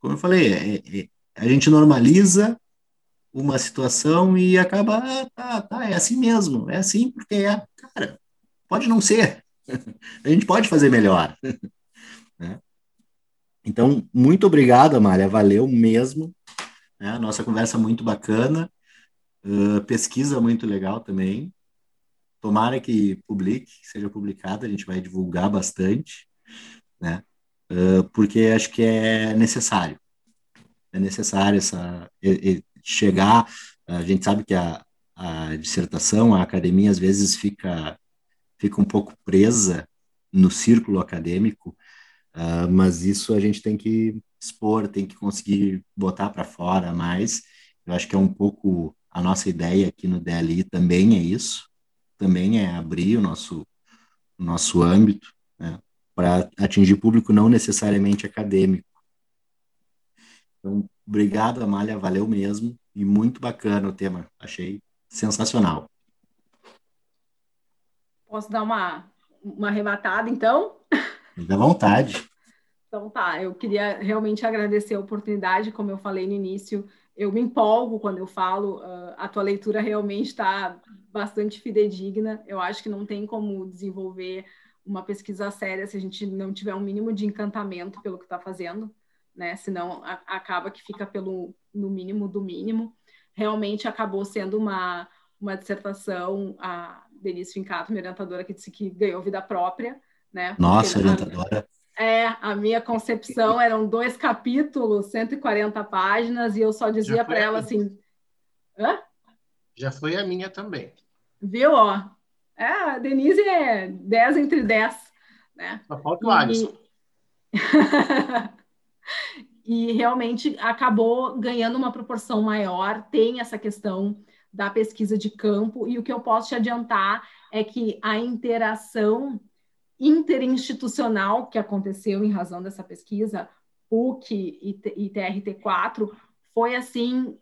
Speaker 2: como eu falei, é, é, a gente normaliza uma situação e acaba, ah, tá, tá, é assim mesmo, é assim porque é, cara, pode não ser, a gente pode fazer melhor. né? Então, muito obrigado, Amália, valeu mesmo, né? nossa conversa muito bacana, uh, pesquisa muito legal também, tomara que publique, seja publicada, a gente vai divulgar bastante, né? Uh, porque acho que é necessário, é necessário essa chegar. A gente sabe que a, a dissertação, a academia, às vezes fica, fica um pouco presa no círculo acadêmico, uh, mas isso a gente tem que expor, tem que conseguir botar para fora mais. Eu acho que é um pouco a nossa ideia aqui no DLI também é isso, também é abrir o nosso, o nosso âmbito né, para atingir público não necessariamente acadêmico. Então, obrigado, Amália, valeu mesmo. E muito bacana o tema, achei sensacional.
Speaker 5: Posso dar uma, uma arrebatada, então?
Speaker 2: Fique à vontade.
Speaker 5: Então tá, eu queria realmente agradecer a oportunidade, como eu falei no início, eu me empolgo quando eu falo, uh, a tua leitura realmente está bastante fidedigna, eu acho que não tem como desenvolver uma pesquisa séria se a gente não tiver um mínimo de encantamento pelo que está fazendo, né? Senão a, acaba que fica pelo no mínimo do mínimo. Realmente acabou sendo uma uma dissertação a Denise Fincato, minha orientadora, que disse que ganhou vida própria, né?
Speaker 2: Nossa, orientadora.
Speaker 5: É, a minha concepção eram dois capítulos, 140 páginas, e eu só dizia para ela assim. Hã?
Speaker 4: Já foi a minha também.
Speaker 5: Viu, ó? É, a Denise é 10 entre 10. Né?
Speaker 4: Só falta o Alisson.
Speaker 5: e realmente acabou ganhando uma proporção maior, tem essa questão da pesquisa de campo, e o que eu posso te adiantar é que a interação interinstitucional que aconteceu em razão dessa pesquisa, PUC e TRT4, foi assim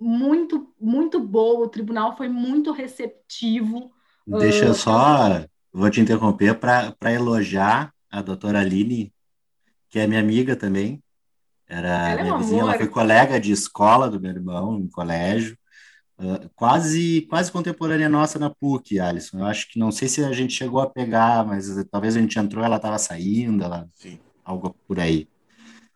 Speaker 5: muito muito boa, o tribunal foi muito receptivo.
Speaker 2: Deixa eu uh, só, vou te interromper para elogiar a doutora Aline, que é minha amiga também, era ela é minha é vizinha, ela foi colega de escola do meu irmão, no colégio. Uh, quase quase contemporânea nossa na PUC, Alisson. Eu acho que não sei se a gente chegou a pegar, mas talvez a gente entrou, ela estava saindo, ela, Sim. algo por aí.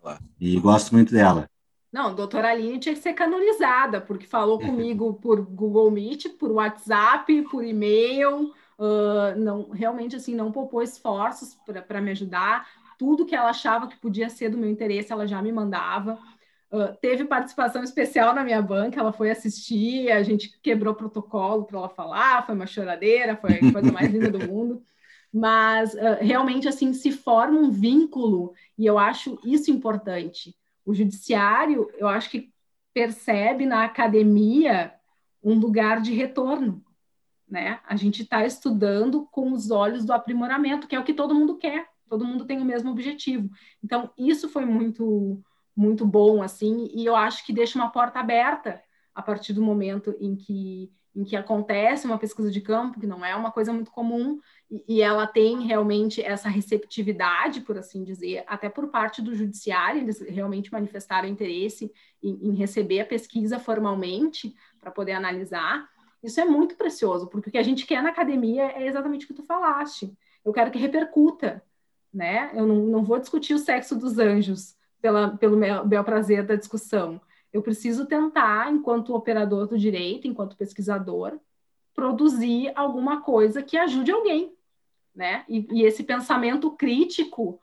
Speaker 2: Claro. E gosto muito dela.
Speaker 5: Não, doutora Aline tinha que ser canonizada, porque falou comigo por Google Meet, por WhatsApp, por e-mail, uh, não, realmente assim, não poupou esforços para me ajudar tudo que ela achava que podia ser do meu interesse, ela já me mandava. Uh, teve participação especial na minha banca, ela foi assistir, a gente quebrou protocolo para ela falar, foi uma choradeira, foi a coisa mais linda do mundo. Mas uh, realmente assim se forma um vínculo e eu acho isso importante. O judiciário, eu acho que percebe na academia um lugar de retorno, né? A gente está estudando com os olhos do aprimoramento, que é o que todo mundo quer todo mundo tem o mesmo objetivo. Então, isso foi muito, muito bom, assim, e eu acho que deixa uma porta aberta a partir do momento em que, em que acontece uma pesquisa de campo, que não é uma coisa muito comum, e, e ela tem realmente essa receptividade, por assim dizer, até por parte do judiciário, eles realmente manifestaram interesse em, em receber a pesquisa formalmente para poder analisar. Isso é muito precioso, porque o que a gente quer na academia é exatamente o que tu falaste. Eu quero que repercuta, né? Eu não, não vou discutir o sexo dos anjos pela, pelo bel prazer da discussão. Eu preciso tentar, enquanto operador do direito, enquanto pesquisador, produzir alguma coisa que ajude alguém, né? E, e esse pensamento crítico,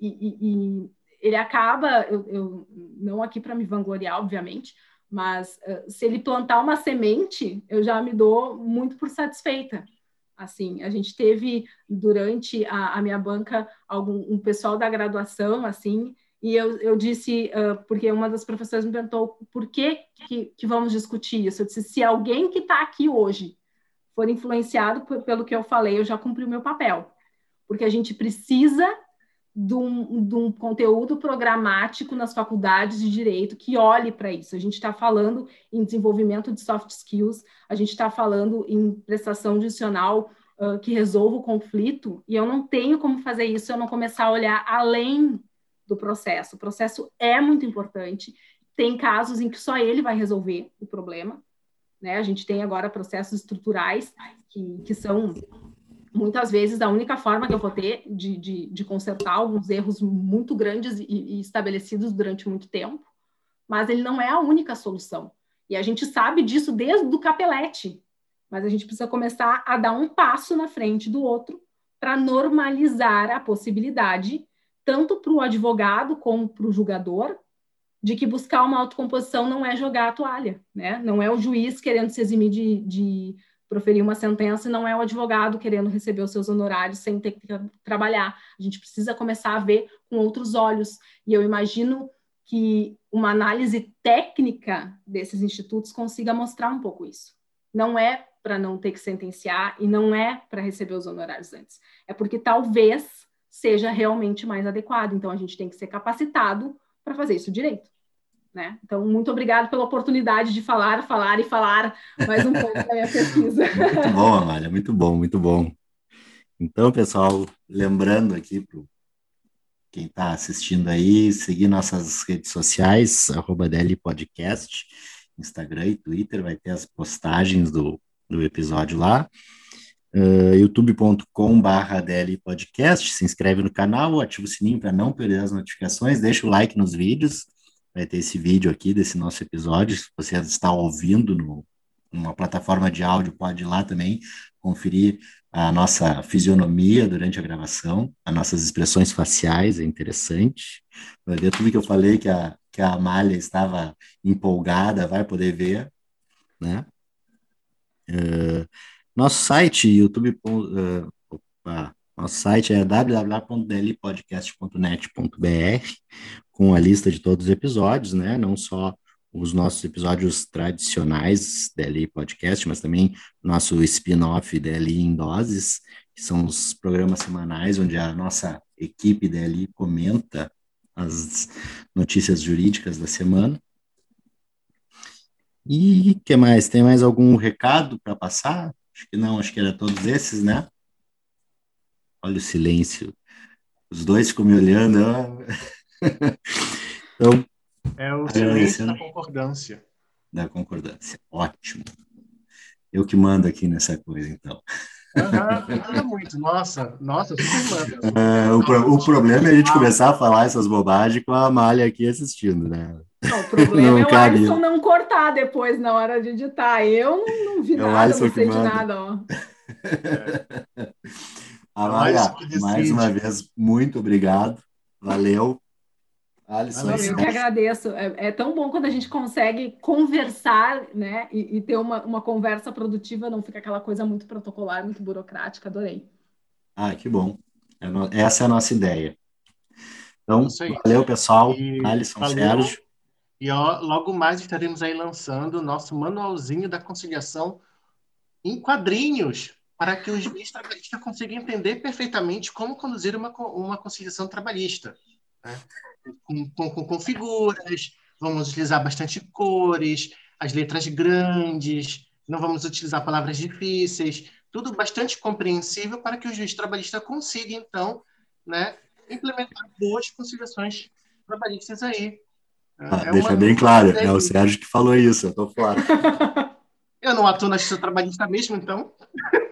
Speaker 5: e, e, ele acaba, eu, eu não aqui para me vangloriar, obviamente, Mas uh, se ele plantar uma semente, eu já me dou muito por satisfeita. Assim, a gente teve durante a, a minha banca algum um pessoal da graduação, assim, e eu, eu disse, uh, porque uma das professoras me perguntou por que, que, que vamos discutir isso. Eu disse, se alguém que está aqui hoje for influenciado pelo que eu falei, eu já cumpri o meu papel. Porque a gente precisa de um, de um conteúdo programático nas faculdades de direito que olhe para isso. A gente está falando em desenvolvimento de soft skills, a gente está falando em prestação judicial uh, que resolva o conflito, e eu não tenho como fazer isso se eu não começar a olhar além do processo. O processo é muito importante. Tem casos em que só ele vai resolver o problema. Né? A gente tem agora processos estruturais que, que são muitas vezes a única forma que eu vou ter de, de, de consertar alguns erros muito grandes e, e, estabelecidos durante muito tempo, mas ele não é a única solução. E a gente sabe disso desde o capelete, mas a gente precisa começar a dar um passo na frente do outro para normalizar a possibilidade tanto para o advogado como para o julgador, de que buscar uma autocomposição não é jogar a toalha, né? Não é o juiz querendo se eximir de, de proferir uma sentença e não é o advogado querendo receber os seus honorários sem ter que trabalhar. A gente precisa começar a ver com outros olhos. E eu imagino que uma análise técnica desses institutos consiga mostrar um pouco isso. Não é para não ter que sentenciar e não é para receber os honorários antes. É porque talvez seja realmente mais adequado. Então, a gente tem que ser capacitado para fazer isso direito. Né? Então, muito obrigado pela oportunidade de falar, falar e falar mais um pouco da minha pesquisa.
Speaker 2: muito bom, Amália, muito bom, muito bom. Então, pessoal, lembrando aqui para quem está assistindo aí, seguir nossas redes sociais, arroba DL Podcast, Instagram e Twitter, vai ter as postagens do, do episódio lá uh, youtube.com.br DL Podcast, se inscreve no canal, ativa o sininho para não perder as notificações, deixa o like nos vídeos, vai ter esse vídeo aqui desse nosso episódio, se você está ouvindo no, numa plataforma de áudio, pode ir lá também conferir a nossa fisionomia durante a gravação, as nossas expressões faciais, é interessante. Vai ver tudo que eu falei que a, que a Amália estava empolgada, vai poder ver, né? Uh, nosso site, YouTube. Uh, opa, nosso site é www.dlpodcast.net.br, com a lista de todos os episódios, né? Não só os nossos episódios tradicionais DLI Podcast, mas também nosso spin-off DLI em Doses, que são os programas semanais onde a nossa equipe DLI comenta as notícias jurídicas da semana. E que mais? Tem mais algum recado para passar? Acho que não, acho que era todos esses, né? Olha o silêncio. Os dois ficam me olhando.
Speaker 4: então, é o silêncio da concordância.
Speaker 2: Da concordância. Ótimo. Eu que mando aqui nessa coisa, então.
Speaker 4: Uhum, muito, nossa, nossa,
Speaker 2: é, o, pro, o problema é a gente começar a falar essas bobagens com a Malha aqui assistindo, né?
Speaker 5: Não, o problema não é o cabe. Alisson não cortar depois na hora de editar. Eu não, não vi é nada, não sei de nada, ó.
Speaker 2: É. Amália, mais uma vez, muito obrigado. Valeu.
Speaker 5: Alisson, eu que agradeço. É, é, tão bom quando a gente consegue conversar, né? E, e, ter uma, uma conversa produtiva, não fica aquela coisa muito protocolar, muito burocrática. Adorei.
Speaker 2: Ah, que bom. É essa é a nossa ideia. Então, valeu, pessoal. E Alisson, valeu. Sérgio.
Speaker 4: E ó, logo mais estaremos aí lançando o nosso manualzinho da conciliação em quadrinhos, para que o juiz trabalhista consiga entender perfeitamente como conduzir uma, uma conciliação trabalhista. Né? Com, com, com figuras, vamos utilizar bastante cores, as letras grandes, não vamos utilizar palavras difíceis, tudo bastante compreensível para que o juiz trabalhista consiga, então, né, implementar boas conciliações trabalhistas aí,
Speaker 2: ah, é deixa bem claro, é o Sérgio que falou isso, eu tô fora.
Speaker 4: eu não atuo na justiça trabalhista mesmo, então.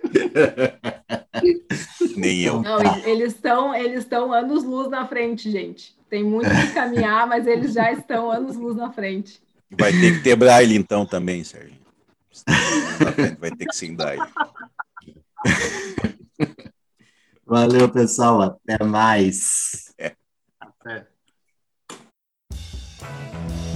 Speaker 3: Nem eu.
Speaker 5: Não, eles estão eles estão anos luz na frente, gente. Tem muito que caminhar, mas eles já estão anos luz na frente.
Speaker 3: Vai ter que ter braille então também, Sérgio. Vai ter que ser em braille.
Speaker 2: Valeu, pessoal. Até mais. Bye.